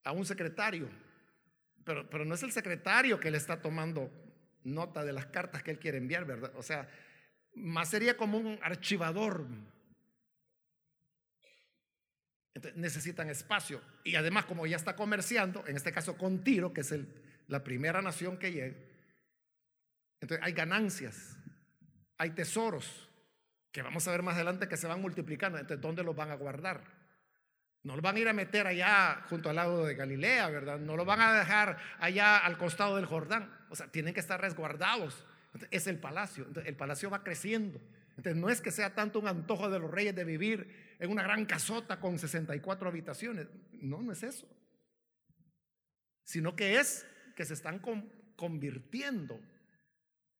a un secretario, pero, pero no es el secretario que le está tomando nota de las cartas que él quiere enviar, ¿verdad? O sea, más sería como un archivador. necesitan espacio. Y además, como ya está comerciando, en este caso con Tiro, que es la primera nación que llega, entonces hay ganancias, hay tesoros, que vamos a ver más adelante que se van multiplicando. Entonces, ¿dónde los van a guardar? No los van a ir a meter allá junto al lado de Galilea, ¿verdad? No los van a dejar allá al costado del Jordán. O sea, tienen que estar resguardados es el palacio. el palacio va creciendo. Entonces no es que sea tanto un antojo de los reyes de vivir en una gran casota con 64 habitaciones. No, no es eso. Sino que es que se están convirtiendo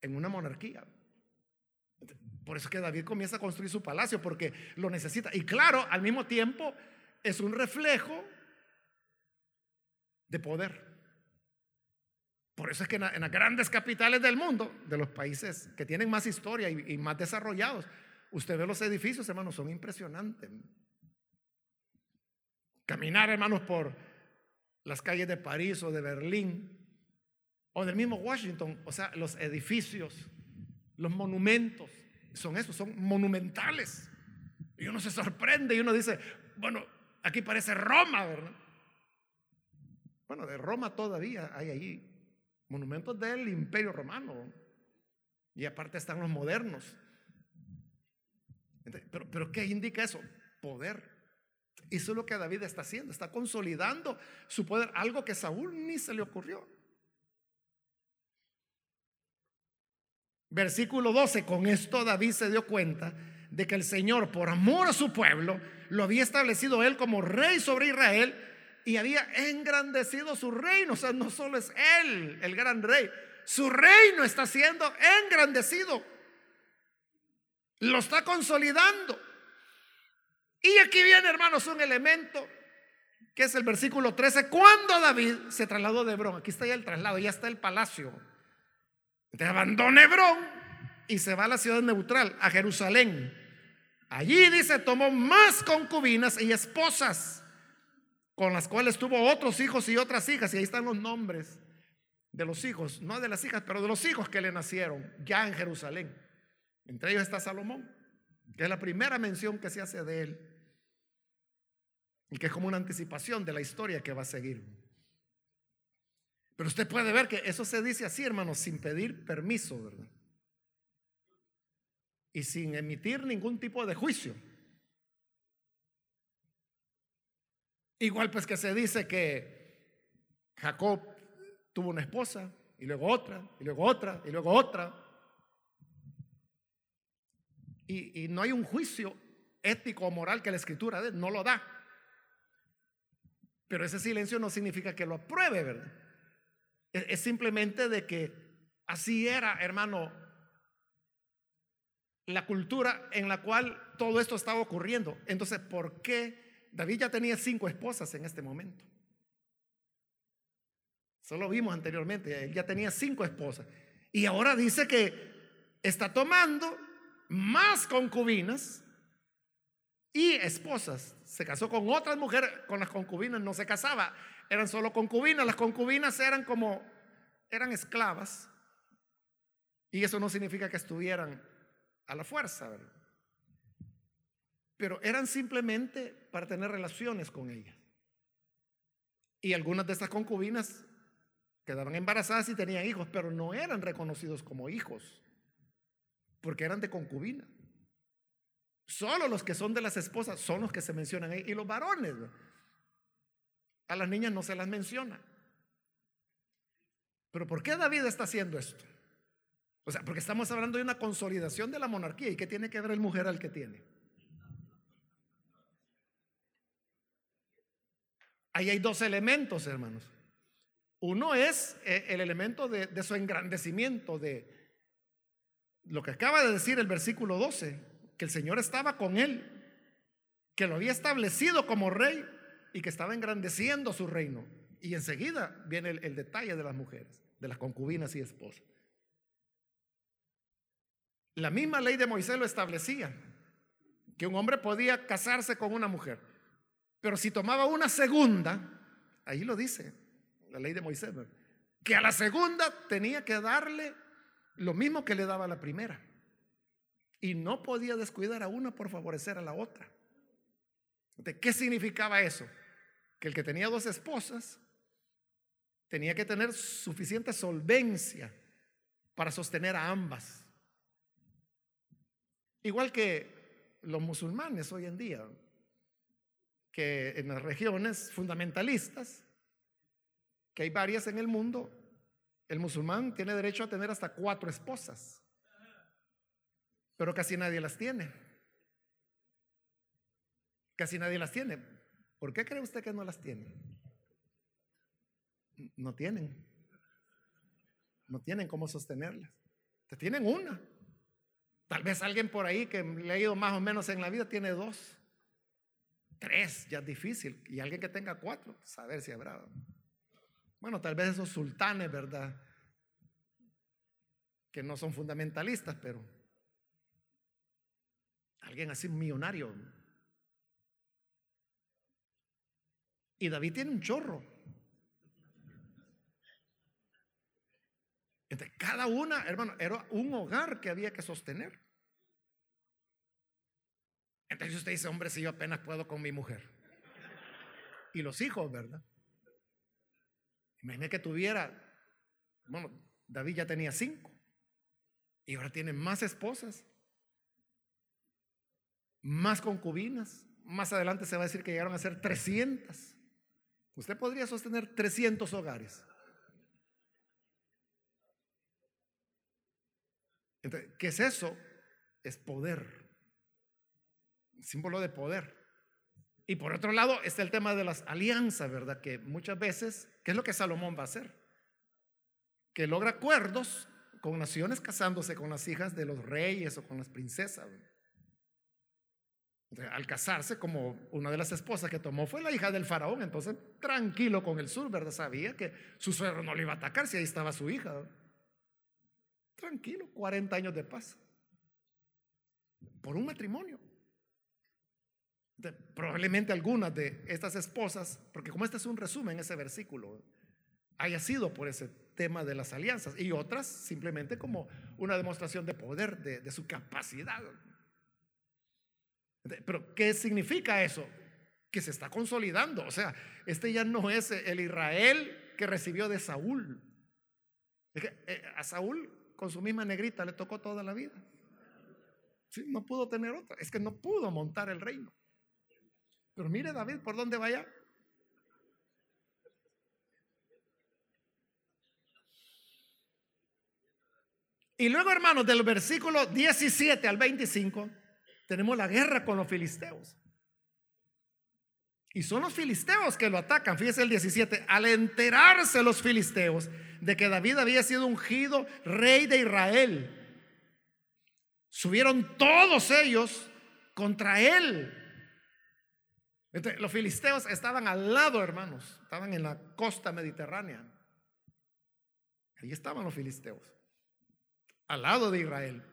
en una monarquía. Por eso es que David comienza a construir su palacio, porque lo necesita. Y claro, al mismo tiempo es un reflejo de poder. Por eso es que en, las grandes capitales del mundo, de los países que tienen más historia y, más desarrollados, usted ve los edificios, hermanos, son impresionantes. Caminar, hermanos, por las calles de París o de Berlín o del mismo Washington, o sea, los edificios, los monumentos, son esos, son monumentales. Y uno se sorprende y uno dice, bueno, aquí parece Roma, ¿verdad? Bueno, de Roma todavía hay allí monumentos del imperio romano. Y aparte están los modernos. Pero, pero ¿qué indica eso? Poder. Eso es lo que David está haciendo. Está consolidando su poder. Algo que Saúl ni se le ocurrió. Versículo 12. Con esto David se dio cuenta de que el Señor, por amor a su pueblo, lo había establecido él como rey sobre Israel y había engrandecido su reino. O sea, no solo es él el gran rey, su reino está siendo engrandecido. Lo está consolidando. Y aquí viene, hermanos, un elemento que es el versículo 13. Cuando David se trasladó de Hebrón, aquí está ya el traslado, ya está el palacio. Entonces abandona Hebrón y se va a la ciudad neutral, a Jerusalén. Allí dice, tomó más concubinas y esposas con las cuales tuvo otros hijos y otras hijas. Y ahí están los nombres de los hijos, no de las hijas, pero de los hijos que le nacieron ya en Jerusalén. Entre ellos está Salomón, que es la primera mención que se hace de él. Y que es como una anticipación de la historia que va a seguir. Pero usted puede ver que eso se dice así, hermanos, sin pedir permiso, ¿verdad? Y sin emitir ningún tipo de juicio. Igual pues que se dice que Jacob tuvo una esposa y luego otra, y luego otra, y luego otra. Y, no hay un juicio ético o moral que la escritura no lo da. Pero ese silencio no significa que lo apruebe, ¿verdad? Es, es simplemente de que así era, hermano, la cultura en la cual todo esto estaba ocurriendo. Entonces, ¿por qué David ya tenía cinco esposas en este momento. Solo vimos anteriormente, él ya tenía cinco esposas. Y ahora dice que está tomando más concubinas y esposas. Se casó con otras mujeres, con las concubinas no se casaba, eran solo concubinas. Las concubinas eran como, eran esclavas. Y eso no significa que estuvieran a la fuerza, ¿verdad? Pero eran simplemente para tener relaciones con ella. Y algunas de estas concubinas quedaban embarazadas y tenían hijos, pero no eran reconocidos como hijos, porque eran de concubina. Solo los que son de las esposas son los que se mencionan ahí. Y los varones, a las niñas no se las menciona. Pero ¿por qué David está haciendo esto? O sea, porque estamos hablando de una consolidación de la monarquía. ¿Y qué tiene que ver el mujer al que tiene? Ahí hay dos elementos, hermanos. Uno es eh, el elemento de, su engrandecimiento, de lo que acaba de decir el versículo 12, que el Señor estaba con él, que lo había establecido como rey y que estaba engrandeciendo su reino. Y enseguida viene el detalle de las mujeres, de las concubinas y esposas. La misma ley de Moisés lo establecía, que un hombre podía casarse con una mujer. Pero si tomaba una segunda, ahí lo dice la ley de Moisés, que a la segunda tenía que darle lo mismo que le daba a la primera. Y no podía descuidar a una por favorecer a la otra. ¿De qué significaba eso? Que el que tenía dos esposas tenía que tener suficiente solvencia para sostener a ambas. Igual que los musulmanes hoy en día que en las regiones fundamentalistas, que hay varias en el mundo, el musulmán tiene derecho a tener hasta cuatro esposas. pero casi nadie las tiene. Casi nadie las tiene. ¿Por qué cree usted que no las tiene? No tienen. No tienen cómo sostenerlas. Te tienen una. Tal vez alguien por ahí que le ha ido más o menos en la vida tiene dos. Tres, ya es difícil. Y alguien que tenga cuatro, saber si habrá. Bueno, tal vez esos sultanes, ¿verdad? Que no son fundamentalistas, pero alguien así millonario. Y David tiene un chorro. Entonces, cada una, hermano, era un hogar que había que sostener. Entonces usted dice, hombre, si yo apenas puedo con mi mujer. Y los hijos, ¿verdad? Imagínese que tuviera, bueno, David ya tenía cinco. Y ahora tiene más esposas, más concubinas. Más adelante se va a decir que llegaron a ser 300. Usted podría sostener 300 hogares. Entonces, ¿qué es eso? Es poder símbolo de poder. Y por otro lado está el tema de las alianzas, ¿verdad? Que muchas veces, ¿qué es lo que Salomón va a hacer? Que logra acuerdos con naciones casándose con las hijas de los reyes o con las princesas. al casarse, como una de las esposas que tomó fue la hija del faraón, entonces tranquilo con el sur, ¿verdad? Sabía que su suegro no le iba a atacar si ahí estaba su hija. Tranquilo, 40 años de paz. Por un matrimonio probablemente algunas de estas esposas, porque como este es un resumen, ese versículo, haya sido por ese tema de las alianzas y otras simplemente como una demostración de poder, de, su capacidad. Pero ¿qué significa eso? Que se está consolidando. O sea, este ya no es el Israel que recibió de Saúl. Eh, a Saúl con su misma negrita le tocó toda la vida. No pudo tener otra. Es que no pudo montar el reino. Pero mire David por dónde vaya. Y luego, hermanos, del versículo 17 al 25, tenemos la guerra con los filisteos. Y son los filisteos que lo atacan. Fíjese el 17. Al enterarse los filisteos de que David había sido ungido rey de Israel, subieron todos ellos contra él los filisteos estaban al lado, hermanos, estaban en la costa mediterránea. Ahí estaban los filisteos, al lado de Israel.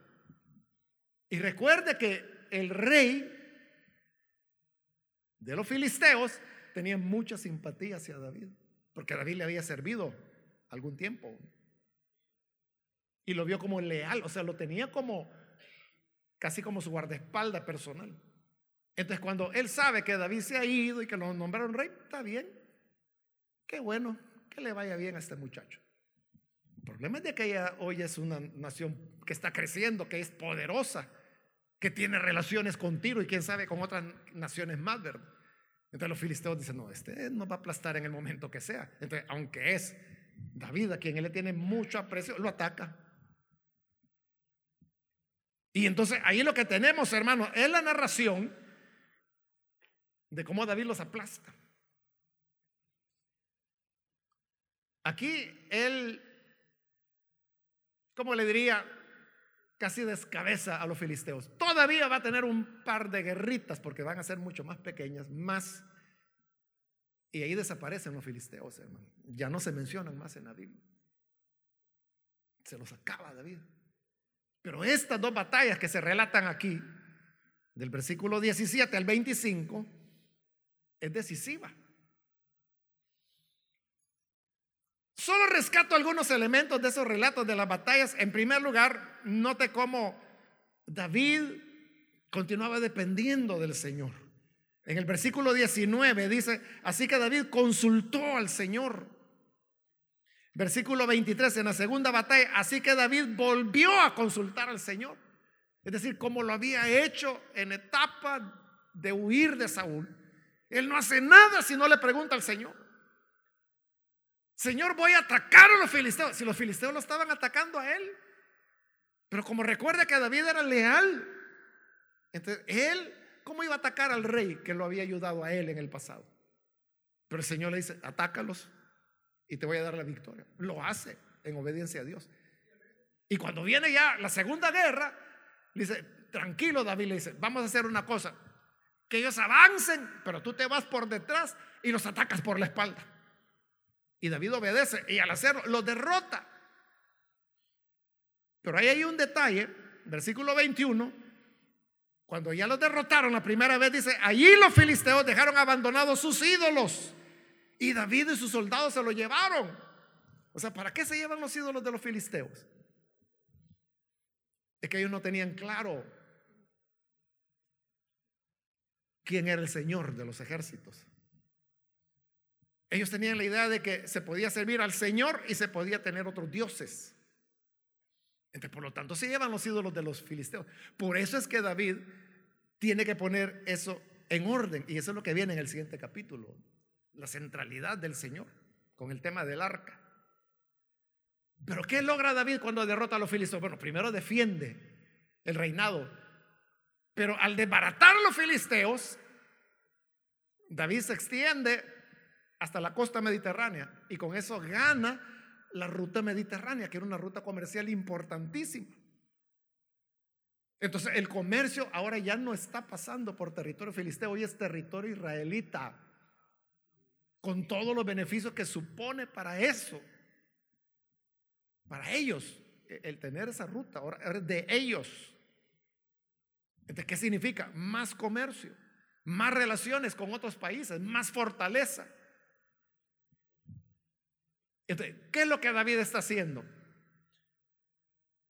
Y recuerde que el rey de los filisteos tenía mucha simpatía hacia David, porque David le había servido algún tiempo. Y lo vio como leal, o sea, lo tenía como casi como su guardaespaldas personal. Entonces cuando él sabe que David se ha ido y que lo nombraron rey, está bien. Qué bueno, que le vaya bien a este muchacho. El problema es de que ella hoy es una nación que está creciendo, que es poderosa, que tiene relaciones con Tiro y quién sabe con otras naciones más, ¿verdad? Entonces los filisteos dicen, no, este no va a aplastar en el momento que sea. Entonces, aunque es David a quien él le tiene mucho aprecio, lo ataca. Y entonces ahí lo que tenemos, hermano, es la narración de cómo David los aplasta. Aquí él, como le diría, casi descabeza a los filisteos. Todavía va a tener un par de guerritas porque van a ser mucho más pequeñas, más... Y ahí desaparecen los filisteos, hermano. Ya no se mencionan más en la. Se los acaba David. Pero estas dos batallas que se relatan aquí, del versículo 17 al 25, es decisiva. Solo rescato algunos elementos de esos relatos de las batallas. En primer lugar, note cómo David continuaba dependiendo del Señor. En el versículo 19 dice, así que David consultó al Señor. Versículo 23, en la segunda batalla, así que David volvió a consultar al Señor. Es decir, como lo había hecho en etapa de huir de Saúl. Él no hace nada si no le pregunta al Señor. Señor, voy a atacar a los filisteos. Si los filisteos lo estaban atacando a él. Pero como recuerda que David era leal, entonces él, ¿cómo iba a atacar al rey que lo había ayudado a él en el pasado? Pero el Señor le dice, atácalos y te voy a dar la victoria. Lo hace en obediencia a Dios. Y cuando viene ya la segunda guerra, dice, tranquilo David, le dice, vamos a hacer una cosa, que ellos avancen, pero tú te vas por detrás y los atacas por la espalda. Y David obedece y al hacerlo los derrota. Pero ahí hay un detalle, versículo 21, cuando ya los derrotaron la primera vez, dice, allí los filisteos dejaron abandonados sus ídolos y David y sus soldados se lo llevaron. O sea, ¿para qué se llevan los ídolos de los filisteos? Es que ellos no tenían claro quién era el Señor de los ejércitos. Ellos tenían la idea de que se podía servir al Señor y se podía tener otros dioses. Entonces, por lo tanto, se llevan los ídolos de los filisteos. Por eso es que David tiene que poner eso en orden. Y eso es lo que viene en el siguiente capítulo. La centralidad del Señor con el tema del arca. Pero ¿qué logra David cuando derrota a los filisteos? Bueno, primero defiende el reinado. Pero al desbaratar a los filisteos, David se extiende hasta la costa mediterránea y con eso gana la ruta mediterránea, que era una ruta comercial importantísima. Entonces el comercio ahora ya no está pasando por territorio filisteo, hoy es territorio israelita, con todos los beneficios que supone para eso, para ellos, e, el tener esa ruta, ahora de ellos. Entonces, ¿qué significa? Más comercio, más relaciones con otros países, más fortaleza. Entonces, ¿qué es lo que David está haciendo?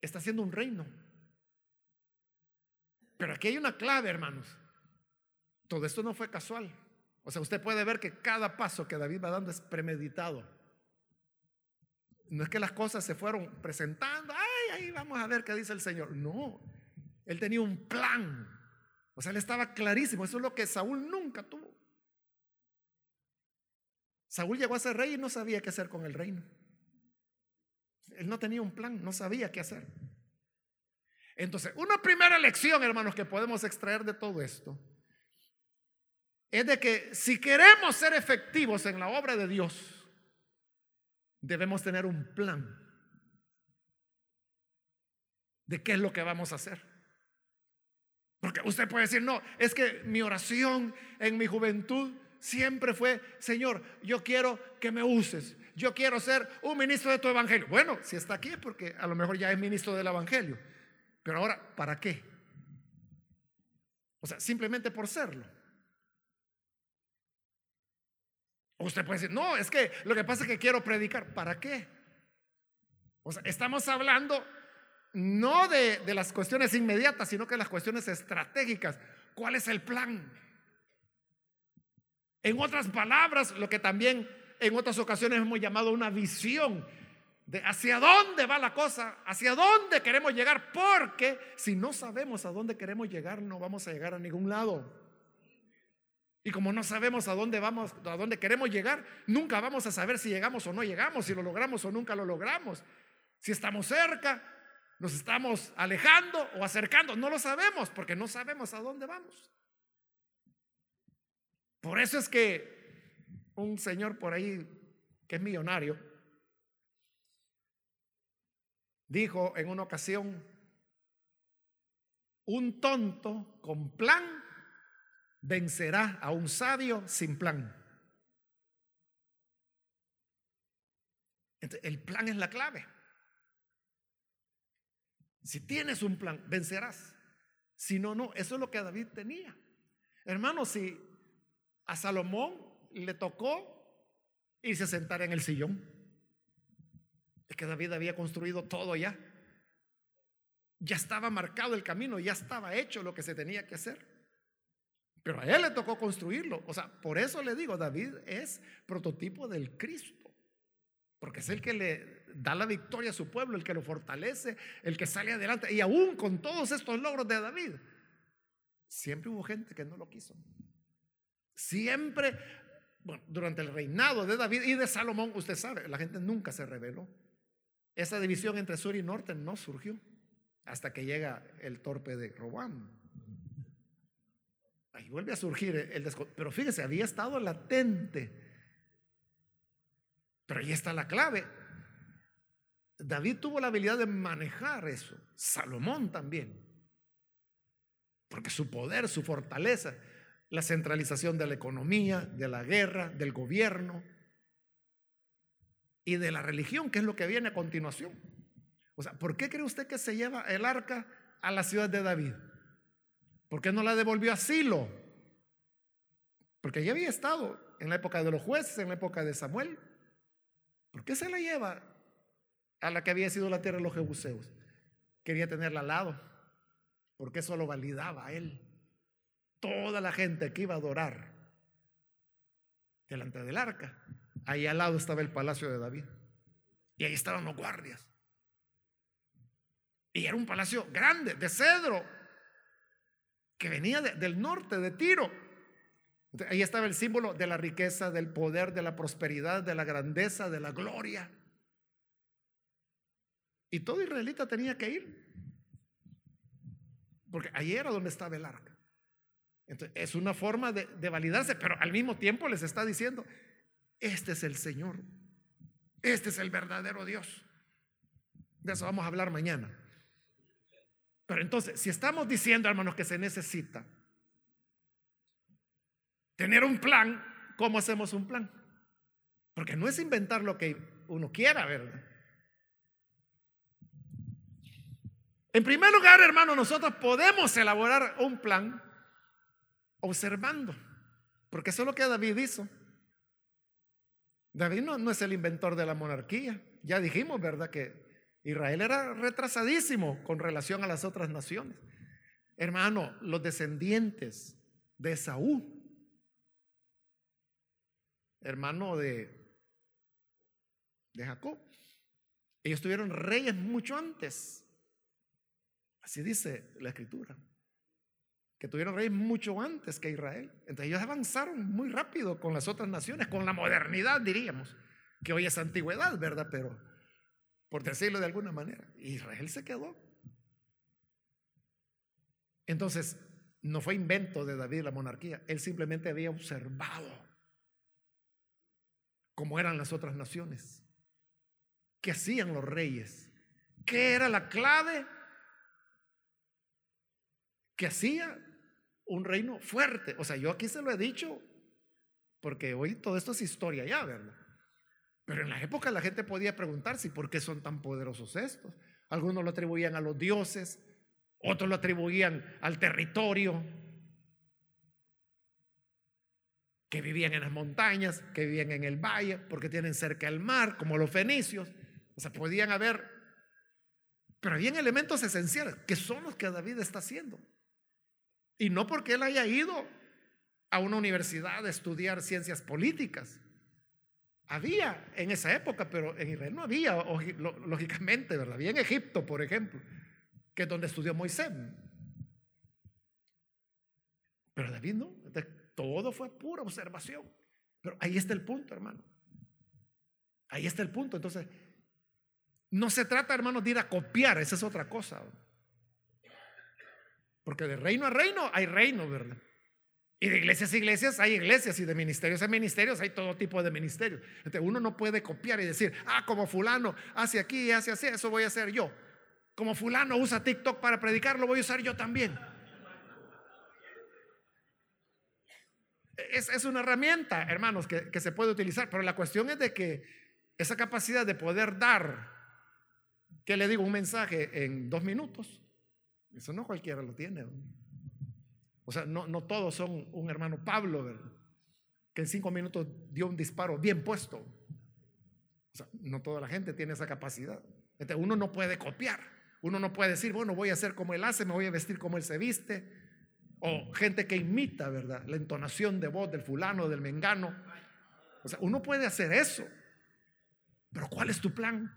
Está haciendo un reino. Pero aquí hay una clave, hermanos. Todo esto no fue casual. O sea, usted puede ver que cada paso que David va dando es premeditado. No es que las cosas se fueron presentando, ay, ahí vamos a ver qué dice el Señor. No, él tenía un plan. O sea, él estaba clarísimo. Eso es lo que Saúl nunca tuvo. Saúl llegó a ser rey y no sabía qué hacer con el reino. Él no tenía un plan, no sabía qué hacer. Entonces, una primera lección, hermanos, que podemos extraer de todo esto es de que si queremos ser efectivos en la obra de Dios, debemos tener un plan de qué es lo que vamos a hacer. Porque usted puede decir, no, es que mi oración en mi juventud siempre fue, Señor, yo quiero que me uses, yo quiero ser un ministro de tu evangelio. Bueno, si está aquí es porque a lo mejor ya es ministro del evangelio. Pero ahora, ¿para qué? O sea, simplemente por serlo. Usted puede decir, no, es que lo que pasa es que quiero predicar. ¿Para qué? O sea, estamos hablando no de, las cuestiones inmediatas, sino que las cuestiones estratégicas. ¿Cuál es el plan? En otras palabras, lo que también en otras ocasiones hemos llamado una visión de hacia dónde va la cosa, hacia dónde queremos llegar, porque si no sabemos a dónde queremos llegar, no vamos a llegar a ningún lado. Y como no sabemos a dónde vamos, a dónde queremos llegar, nunca vamos a saber si llegamos o no llegamos, si lo logramos o nunca lo logramos. Si estamos cerca, nos estamos alejando o acercando, no lo sabemos porque no sabemos a dónde vamos. Por eso es que un señor por ahí que es millonario dijo en una ocasión, un tonto con plan vencerá a un sabio sin plan. el plan es la clave. Si tienes un plan, vencerás. Si no, no. Eso es lo que David tenía. Hermano, si a Salomón le tocó irse a sentar en el sillón. Es que David había construido todo ya. Ya estaba marcado el camino, ya estaba hecho lo que se tenía que hacer. Pero a él le tocó construirlo. O sea, por eso le digo, David es prototipo del Cristo. Porque es el que le da la victoria a su pueblo, el que lo fortalece, el que sale adelante. Y aún con todos estos logros de David, siempre hubo gente que no lo quiso. Siempre, durante el reinado de David y de Salomón, usted sabe, la gente nunca se rebeló. Esa división entre sur y norte no surgió. hasta que llega el torpe de Robán. Ahí vuelve a surgir el descontrol. Pero fíjese, había estado latente. Pero ahí está la clave. David tuvo la habilidad de manejar eso. Salomón también. Porque su poder, su fortaleza, la centralización de la economía, de la guerra, del gobierno y de la religión, que es lo que viene a continuación. O sea, ¿por qué cree usted que se lleva el arca a la ciudad de David? ¿Por qué no la devolvió a Silo? Porque ya había estado en la época de los jueces, en la época de Samuel. ¿Por qué se la lleva a la que había sido la tierra de los jebuseos? Quería tenerla al lado, porque eso lo validaba a él. Toda la gente que iba a adorar delante del arca, ahí al lado estaba el palacio de David. Y ahí estaban los guardias. Y era un palacio grande, de cedro, que venía del norte, de Tiro. Ahí estaba el símbolo de la riqueza, del poder, de la prosperidad, de la grandeza, de la gloria. Y todo israelita tenía que ir. Porque ahí era donde estaba el arca. Entonces, es una forma de, de validarse, pero al mismo tiempo les está diciendo, este es el Señor. Este es el verdadero Dios. De eso vamos a hablar mañana. Pero entonces, si estamos diciendo, hermanos, que se necesita tener un plan, ¿cómo hacemos un plan? Porque no es inventar lo que uno quiera, ¿verdad? En primer lugar, hermanos, nosotros podemos elaborar un plan observando, porque eso es lo que David hizo. David no, no es el inventor de la monarquía. Ya dijimos, ¿verdad? Que Israel era retrasadísimo con relación a las otras naciones. Hermano, los descendientes de Saúl, hermano de, de Jacob, ellos tuvieron reyes mucho antes. Así dice la escritura. Que tuvieron reyes mucho antes que Israel. Entonces ellos avanzaron muy rápido con las otras naciones, con la modernidad, diríamos, que hoy es antigüedad, ¿verdad? Pero por decirlo de alguna manera. Israel se quedó. Entonces, no fue invento de David la monarquía, él simplemente había observado cómo eran las otras naciones, qué hacían los reyes, qué era la clave que hacía un reino fuerte. O sea, yo aquí se lo he dicho, porque hoy todo esto es historia ya, ¿verdad? Pero en la época la gente podía preguntarse por qué son tan poderosos estos. Algunos lo atribuían a los dioses, otros lo atribuían al territorio, que vivían en las montañas, que vivían en el valle, porque tienen cerca el mar, como los fenicios. O sea, podían haber, pero habían elementos esenciales, que son los que David está haciendo. Y no porque él haya ido a una universidad a estudiar ciencias políticas. Había en esa época, pero en Israel no había, lógicamente, ¿verdad? Había en Egipto, por ejemplo, que es donde estudió Moisés. Pero David no, todo fue pura observación. Pero ahí está el punto, hermano. Ahí está el punto. Entonces, no se trata, hermanos, de ir a copiar, esa es otra cosa. Porque de reino a reino hay reino, ¿verdad? Y de iglesias a iglesias hay iglesias y de ministerios a ministerios hay todo tipo de ministerios. Entonces uno no puede copiar y decir, ah, como fulano hace aquí y hace así, eso voy a hacer yo. Como fulano usa TikTok para predicar, lo voy a usar yo también. Es, es una herramienta, hermanos, que, que se puede utilizar, pero la cuestión es de que esa capacidad de poder dar, que le digo un mensaje en dos minutos, eso no cualquiera lo tiene. O sea, no, no todos son un hermano Pablo, que en cinco minutos dio un disparo bien puesto. O sea, no toda la gente tiene esa capacidad. Entonces, uno no puede copiar. Uno no puede decir, bueno, voy a hacer como él hace, me voy a vestir como él se viste. O gente que imita, ¿verdad? La entonación de voz del fulano, del mengano. O sea, uno puede hacer eso. Pero ¿cuál es tu plan?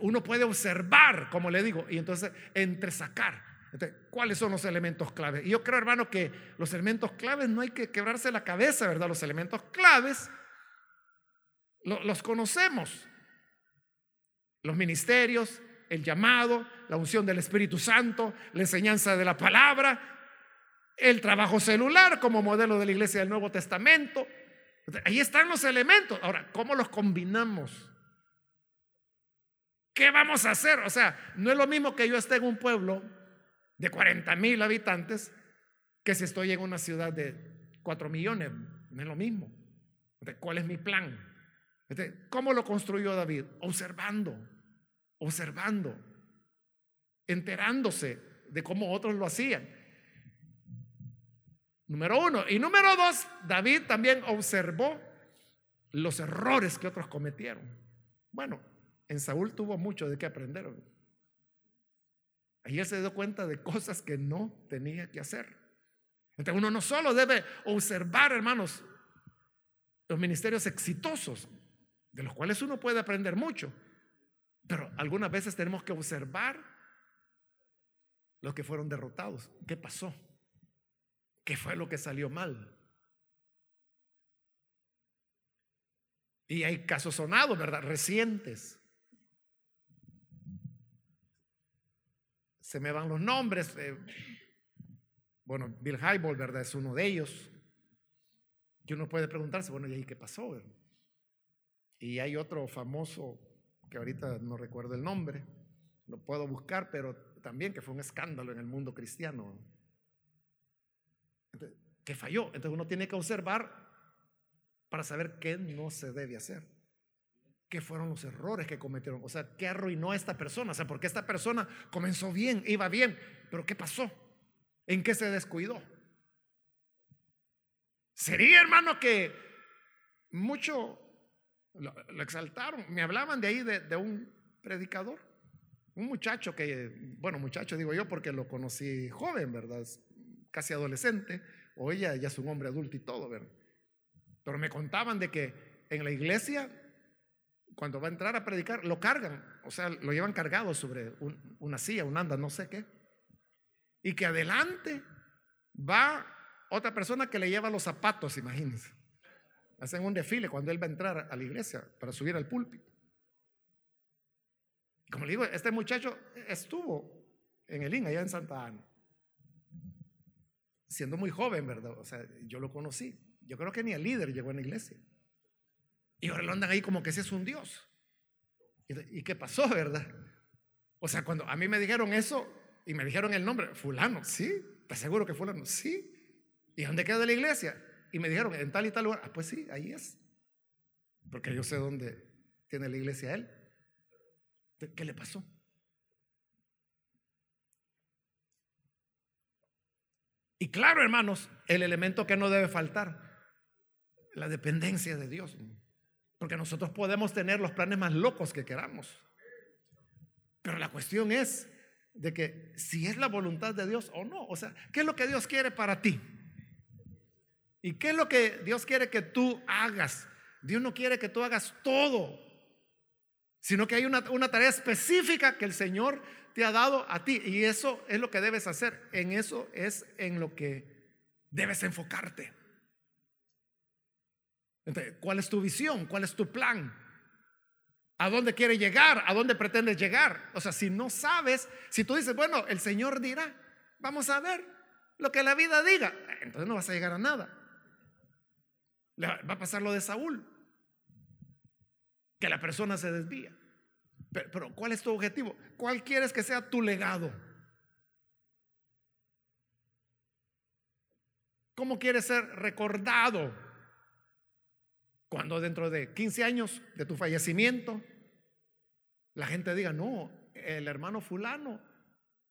Uno puede observar, como le digo, y entonces entresacar ¿cuáles son los elementos claves? Y yo creo, hermano, que los elementos claves no hay que quebrarse la cabeza, ¿verdad? Los elementos claves los conocemos. Los ministerios, el llamado, la unción del Espíritu Santo, la enseñanza de la palabra, el trabajo celular como modelo de la iglesia del Nuevo Testamento. Ahí están los elementos. Ahora, ¿cómo los combinamos? ¿Qué vamos a hacer? O sea, no es lo mismo que yo esté en un pueblo de 40 mil habitantes que si estoy en una ciudad de 4 millones. No es lo mismo. ¿Cuál es mi plan? ¿Cómo lo construyó David? Observando, observando, enterándose de cómo otros lo hacían. Número uno. Y número dos, David también observó los errores que otros cometieron. Bueno, en Saúl tuvo mucho de qué aprender. Ahí él se dio cuenta de cosas que no tenía que hacer. Entonces uno no solo debe observar, hermanos, los ministerios exitosos, de los cuales uno puede aprender mucho, pero algunas veces tenemos que observar los que fueron derrotados. ¿Qué pasó? ¿Qué fue lo que salió mal? Y hay casos sonados, ¿verdad? Recientes. Se me van los nombres. Eh, bueno, Bill Hybel, ¿verdad? Es uno de ellos. Y uno puede preguntarse, bueno, ¿y ahí qué pasó? Y hay otro famoso, que ahorita no recuerdo el nombre, lo puedo buscar, pero también que fue un escándalo en el mundo cristiano. que falló. Entonces uno tiene que observar para saber qué no se debe hacer. ¿Qué fueron los errores que cometieron? O sea, ¿qué arruinó a esta persona? O sea, porque esta persona comenzó bien, iba bien, pero ¿qué pasó? ¿En qué se descuidó? Sería, hermano, que mucho lo, exaltaron. Me hablaban de ahí de, un predicador, un muchacho que, bueno, muchacho digo yo porque lo conocí joven, ¿verdad? Casi adolescente, o ella ya es un hombre adulto y todo, ¿verdad? Pero me contaban de que en la iglesia, cuando va a entrar a predicar, lo cargan, o sea, lo llevan cargado sobre una silla, un anda, no sé qué. Y que adelante va otra persona que le lleva los zapatos, imagínense. Hacen un desfile cuando él va a entrar a la iglesia para subir al púlpito. Como le digo, este muchacho estuvo en el IN, allá en Santa Ana, siendo muy joven, ¿verdad? O sea, yo lo conocí. Yo creo que ni el líder llegó a la iglesia. Y ahora lo andan ahí como que ese es un Dios. ¿Y qué pasó, verdad? O sea, cuando a mí me dijeron eso y me dijeron el nombre, fulano, ¿sí? ¿Estás seguro que fulano? Sí. ¿Y dónde queda la iglesia? Y me dijeron, en tal y tal lugar. Ah, pues sí, ahí es. Porque yo sé dónde tiene la iglesia él. ¿Qué le pasó? Y claro, hermanos, el elemento que no debe faltar, la dependencia de Dios. Porque nosotros podemos tener los planes más locos que queramos. Pero la cuestión es de que si es la voluntad de Dios o no. O sea, ¿qué es lo que Dios quiere para ti? ¿Y qué es lo que Dios quiere que tú hagas? Dios no quiere que tú hagas todo, sino que hay una, una, tarea específica que el Señor te ha dado a ti. Y eso es lo que debes hacer. En eso es en lo que debes enfocarte. ¿Cuál es tu visión? ¿Cuál es tu plan? ¿A dónde quieres llegar? ¿A dónde pretendes llegar? O sea, si no sabes, si tú dices, bueno, el Señor dirá, vamos a ver lo que la vida diga, entonces no vas a llegar a nada. Va a pasar lo de Saúl, que la persona se desvía. Pero, ¿cuál es tu objetivo? ¿Cuál quieres que sea tu legado? ¿Cómo quieres ser recordado cuando dentro de 15 años de tu fallecimiento la gente diga, no, el hermano fulano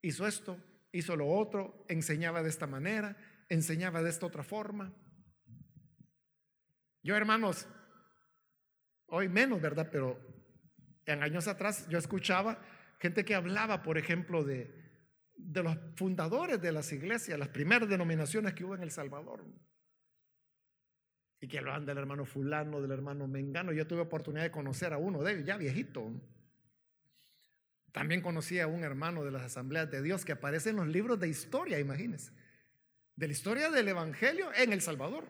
hizo esto, hizo lo otro, enseñaba de esta manera, enseñaba de esta otra forma? Yo, hermanos, hoy menos, ¿verdad? Pero en años atrás yo escuchaba gente que hablaba, por ejemplo, de, de los fundadores de las iglesias, las primeras denominaciones que hubo en El Salvador. Y que hablaban del hermano fulano, del hermano mengano. Yo tuve oportunidad de conocer a uno de ellos, ya viejito. También conocí a un hermano de las asambleas de Dios que aparece en los libros de historia, imagínense. De la historia del Evangelio en El Salvador.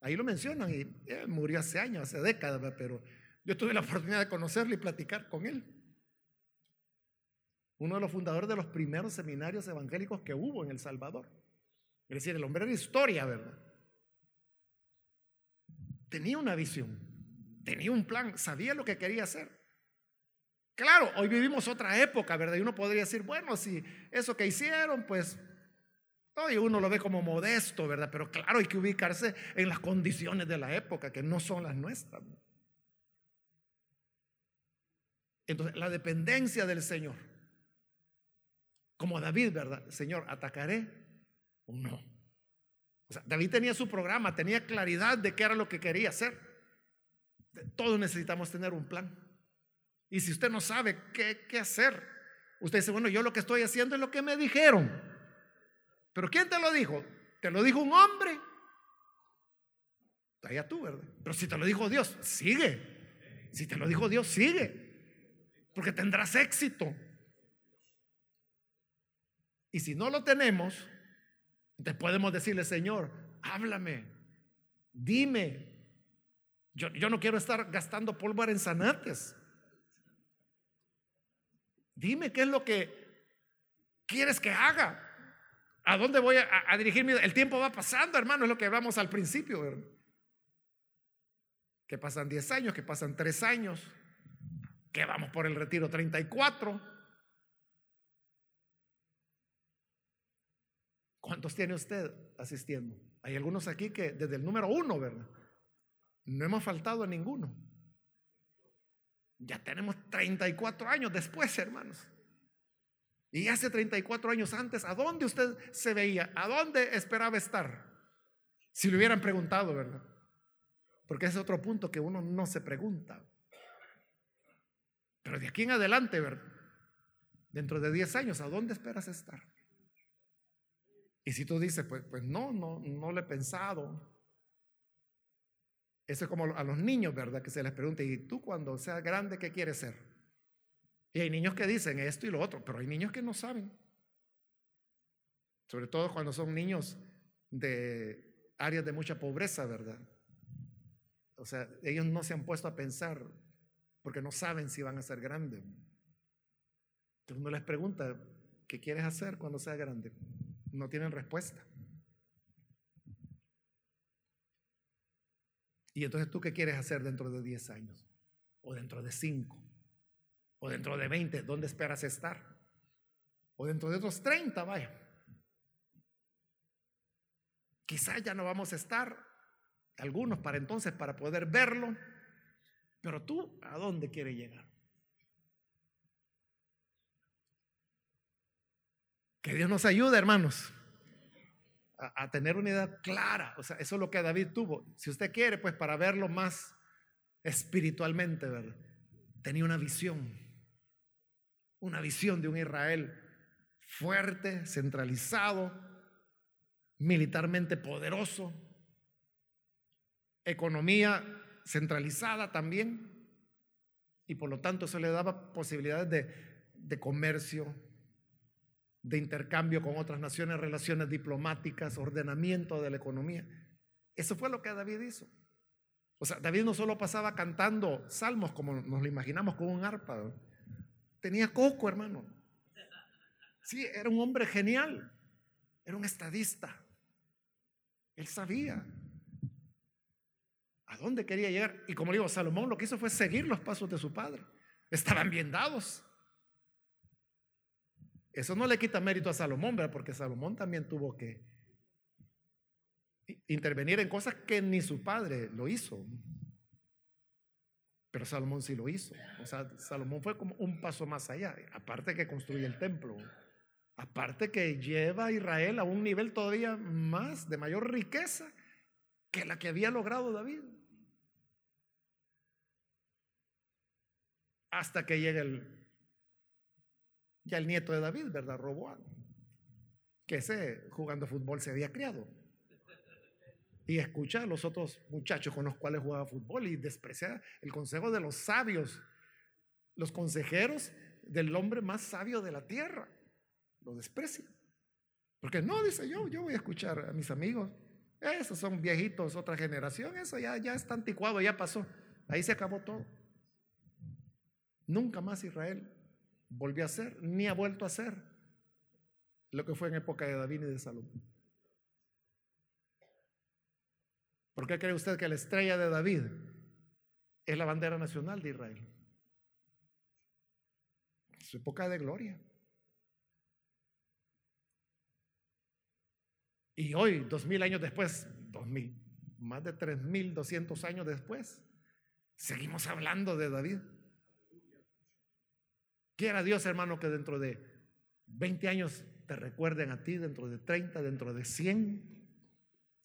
Ahí lo mencionan y él murió hace años, hace décadas, pero yo tuve la oportunidad de conocerlo y platicar con él. uno de los fundadores de los primeros seminarios evangélicos que hubo en El Salvador. Es decir, el hombre era historia, ¿verdad? Tenía una visión, tenía un plan, sabía lo que quería hacer. Claro, hoy vivimos otra época, ¿verdad? Y uno podría decir, bueno, si eso que hicieron, pues hoy uno lo ve como modesto, ¿verdad? Pero claro, hay que ubicarse en las condiciones de la época, que no son las nuestras. Entonces, la dependencia del Señor, como David, ¿verdad? Señor, ¿atacaré o no? David tenía su programa, tenía claridad de qué era lo que quería hacer. Todos necesitamos tener un plan. Y si usted no sabe qué, qué hacer, usted dice, bueno, yo lo que estoy haciendo es lo que me dijeron. Pero ¿quién te lo dijo? ¿Te lo dijo un hombre? Allá tú, ¿verdad? Pero si te lo dijo Dios, sigue. Si te lo dijo Dios, sigue. Porque tendrás éxito. Y si no lo tenemos, te podemos decirle, Señor, háblame, dime. Yo, yo no quiero estar gastando pólvora en zanates. Dime qué es lo que quieres que haga. ¿A dónde voy a, dirigirme? El tiempo va pasando, hermano, es lo que hablamos al principio. Que pasan 10 años, que pasan 3 años, que vamos por el retiro 34. ¿Cuántos tiene usted asistiendo? Hay algunos aquí que desde el número uno, ¿verdad? No hemos faltado a ninguno. Ya tenemos 34 años después, hermanos. Y hace 34 años antes, ¿a dónde usted se veía? ¿A dónde esperaba estar? Si le hubieran preguntado, ¿verdad? Porque ese es otro punto que uno no se pregunta. Pero de aquí en adelante, ¿verdad? Dentro de 10 años, ¿a dónde esperas estar? Y si tú dices, pues, pues no, no, no lo he pensado, eso es como a los niños, ¿verdad? Que se les pregunte, ¿y tú cuando seas grande qué quieres ser? Y hay niños que dicen esto y lo otro, pero hay niños que no saben. Sobre todo cuando son niños de áreas de mucha pobreza, ¿verdad? O sea, ellos no se han puesto a pensar porque no saben si van a ser grandes. Entonces uno les pregunta, ¿qué quieres hacer cuando seas grande? No tienen respuesta. Y entonces tú qué quieres hacer dentro de 10 años? O dentro de 5? O dentro de 20? ¿Dónde esperas estar? O dentro de otros 30, vaya. Quizás ya no vamos a estar, algunos para entonces, para poder verlo. Pero tú, ¿a dónde quieres llegar? Que Dios nos ayude, hermanos a, tener una idea clara. O sea, eso es lo que David tuvo. Si usted quiere, pues para verlo más espiritualmente. Tenía una visión. Una visión de un Israel fuerte, centralizado, militarmente poderoso, economía centralizada también, y por lo tanto eso le daba posibilidades de, de comercio, de intercambio con otras naciones, relaciones diplomáticas, ordenamiento de la economía. Eso fue lo que David hizo. O sea, David no solo pasaba cantando salmos como nos lo imaginamos con un arpa. Tenía coco, hermano. Sí, era un hombre genial. Era un estadista. Él sabía a dónde quería llegar. Y como digo, Salomón lo que hizo fue seguir los pasos de su padre. Estaban bien dados. Eso no le quita mérito a Salomón, ¿verdad? Porque Salomón también tuvo que intervenir en cosas que ni su padre lo hizo. Pero Salomón sí lo hizo. O sea, Salomón fue como un paso más allá. Aparte que construye el templo. Aparte que lleva a Israel a un nivel todavía más de mayor riqueza que la que había logrado David. Hasta que llega el ya el nieto de David, ¿verdad? Roboán, que ese jugando fútbol se había criado. Y escucha a los otros muchachos con los cuales jugaba fútbol y desprecia el consejo de los sabios, los consejeros del hombre más sabio de la tierra. Lo desprecia. Porque no, dice yo, yo voy a escuchar a mis amigos. Esos son viejitos, otra generación. Eso ya, ya está anticuado, ya pasó. Ahí se acabó todo. Nunca más Israel volvió a ser, ni ha vuelto a ser lo que fue en época de David y de Salomón. ¿Por qué cree usted que la estrella de David es la bandera nacional de Israel? Su época de gloria. Y hoy, dos mil años después, dos mil, más de tres mil doscientos años después, seguimos hablando de David. Quiera Dios, hermano, que dentro de 20 años te recuerden a ti, dentro de 30, dentro de 100,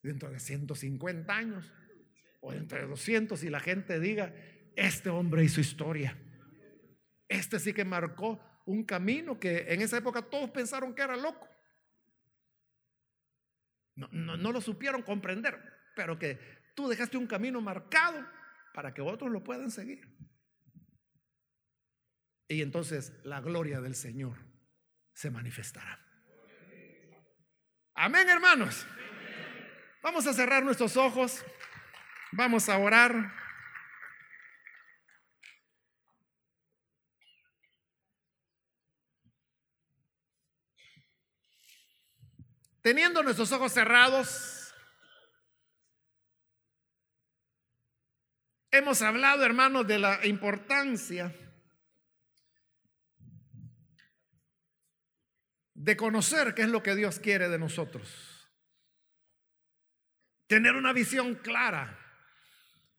dentro de 150 años, o dentro de 200, y la gente diga, este hombre hizo historia. Este sí que marcó un camino que en esa época todos pensaron que era loco. No, no, lo supieron comprender, pero que tú dejaste un camino marcado para que otros lo puedan seguir. Y entonces la gloria del Señor se manifestará. Amén, hermanos. Vamos a cerrar nuestros ojos. Vamos a orar. Teniendo nuestros ojos cerrados, hemos hablado, hermanos, de la importancia de conocer qué es lo que Dios quiere de nosotros. Tener una visión clara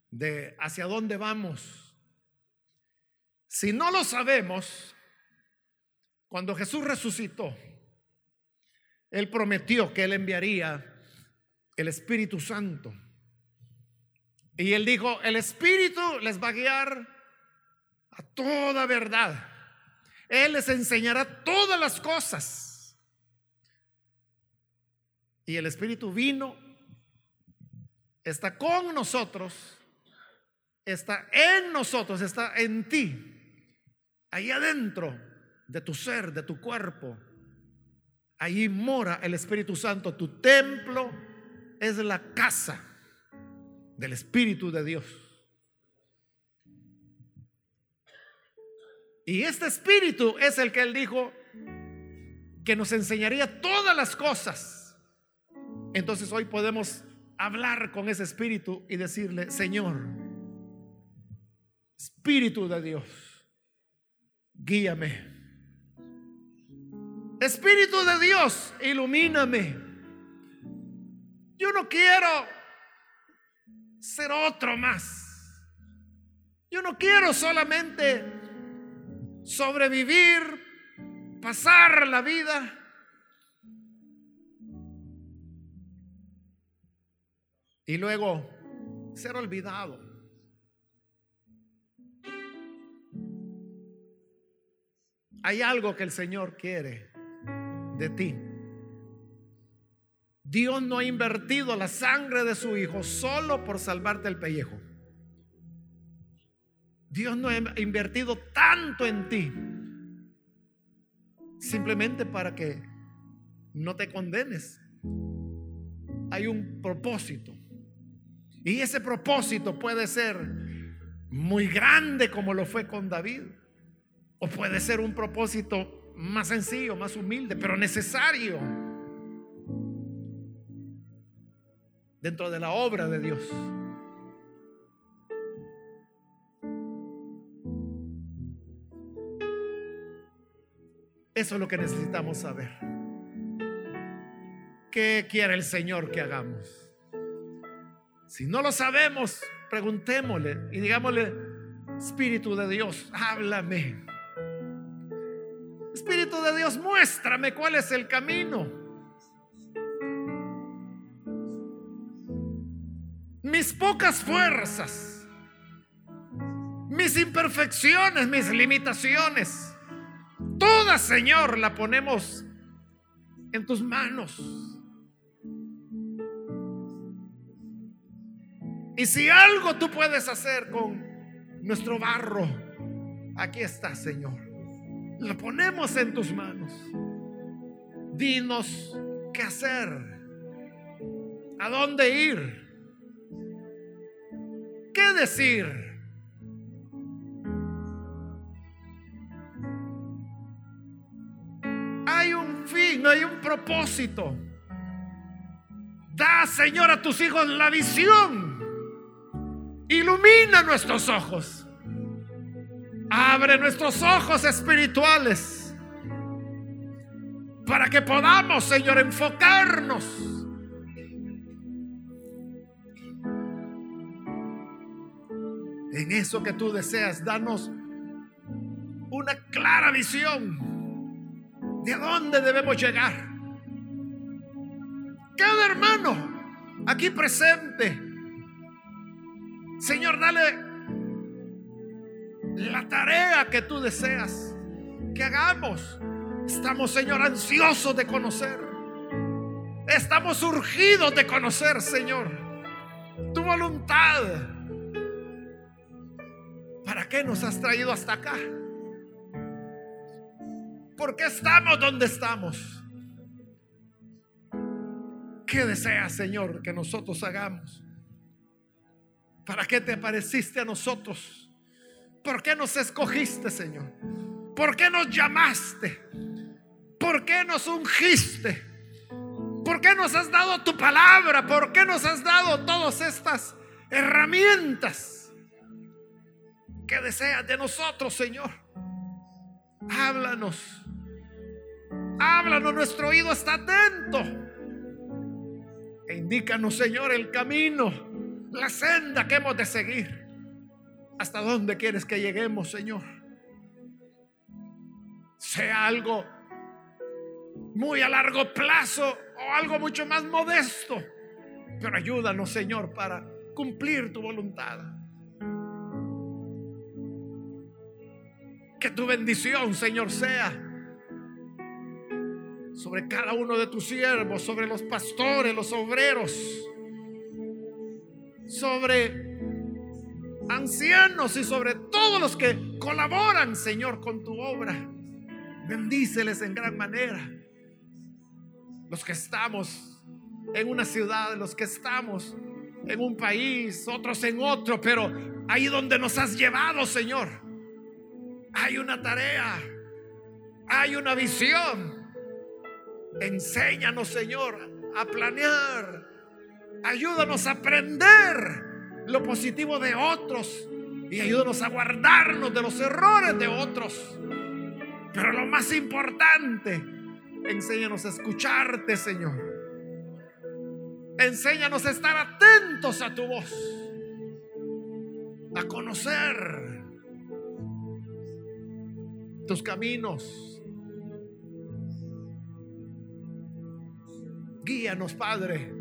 de hacia dónde vamos. Si no lo sabemos, cuando Jesús resucitó, él prometió que Él enviaría el Espíritu Santo. Y Él dijo, el Espíritu les va a guiar a toda verdad. Él les enseñará todas las cosas. Y el Espíritu vino, está con nosotros, está en nosotros, está en ti, ahí adentro de tu ser, de tu cuerpo. Allí mora el Espíritu Santo. Tu templo es la casa del Espíritu de Dios. Y este Espíritu es el que Él dijo que nos enseñaría todas las cosas. Entonces hoy podemos hablar con ese Espíritu y decirle, Señor, Espíritu de Dios, guíame Espíritu de Dios, ilumíname. Yo no quiero ser otro más. Yo no quiero solamente sobrevivir, pasar la vida. Y luego ser olvidado. Hay algo que el Señor quiere de ti. Dios no ha invertido la sangre de su Hijo solo por salvarte el pellejo. Dios no ha invertido tanto en ti simplemente para que no te condenes. Hay un propósito. Y ese propósito puede ser muy grande como lo fue con David. O puede ser un propósito más sencillo, más humilde, pero necesario dentro de la obra de Dios. Eso es lo que necesitamos saber. ¿Qué quiere el Señor que hagamos? Si no lo sabemos, preguntémosle y digámosle, Espíritu de Dios, háblame. Espíritu de Dios, muéstrame cuál es el camino. Mis pocas fuerzas, mis imperfecciones, mis limitaciones, toda Señor, la ponemos en tus manos. Y si algo tú puedes hacer con nuestro barro, aquí está, Señor. Lo ponemos en tus manos. Dinos qué hacer, a dónde ir, qué decir. Hay un fin, hay un propósito. Da, Señor, a tus hijos la visión Ilumina nuestros ojos. Abre nuestros ojos espirituales para que podamos, Señor, enfocarnos en eso que tú deseas. Danos una clara visión de dónde debemos llegar. Cada hermano aquí presente, Señor, dale la tarea que tú deseas que hagamos. Estamos, Señor, ansiosos de conocer. Estamos urgidos de conocer, Señor, tu voluntad. ¿Para qué nos has traído hasta acá? ¿Por qué estamos donde estamos? ¿Qué deseas, Señor, que nosotros hagamos? ¿Para qué te apareciste a nosotros? ¿Por qué nos escogiste, Señor? ¿Por qué nos llamaste? ¿Por qué nos ungiste? ¿Por qué nos has dado tu palabra? ¿Por qué nos has dado todas estas herramientas que deseas de nosotros, Señor? Háblanos. Háblanos, nuestro oído está atento. E indícanos, Señor, el camino, la senda que hemos de seguir. ¿Hasta dónde quieres que lleguemos, Señor? Sea algo muy a largo plazo o algo mucho más modesto. Pero ayúdanos, Señor, para cumplir tu voluntad. Que tu bendición, Señor, sea sobre cada uno de tus siervos, sobre los pastores, los obreros, sobre ancianos y sobre todos los que colaboran, Señor, con tu obra. Bendíceles en gran manera. Los que estamos en una ciudad, los que estamos en un país, otros en otro, pero ahí donde nos has llevado, Señor, hay una tarea, hay una visión Enséñanos, Señor, a planear. Ayúdanos a aprender lo positivo de otros y ayúdanos a guardarnos de los errores de otros. Pero lo más importante, enséñanos a escucharte, Señor. Enséñanos a estar atentos a tu voz, a conocer tus caminos Guíanos, Padre.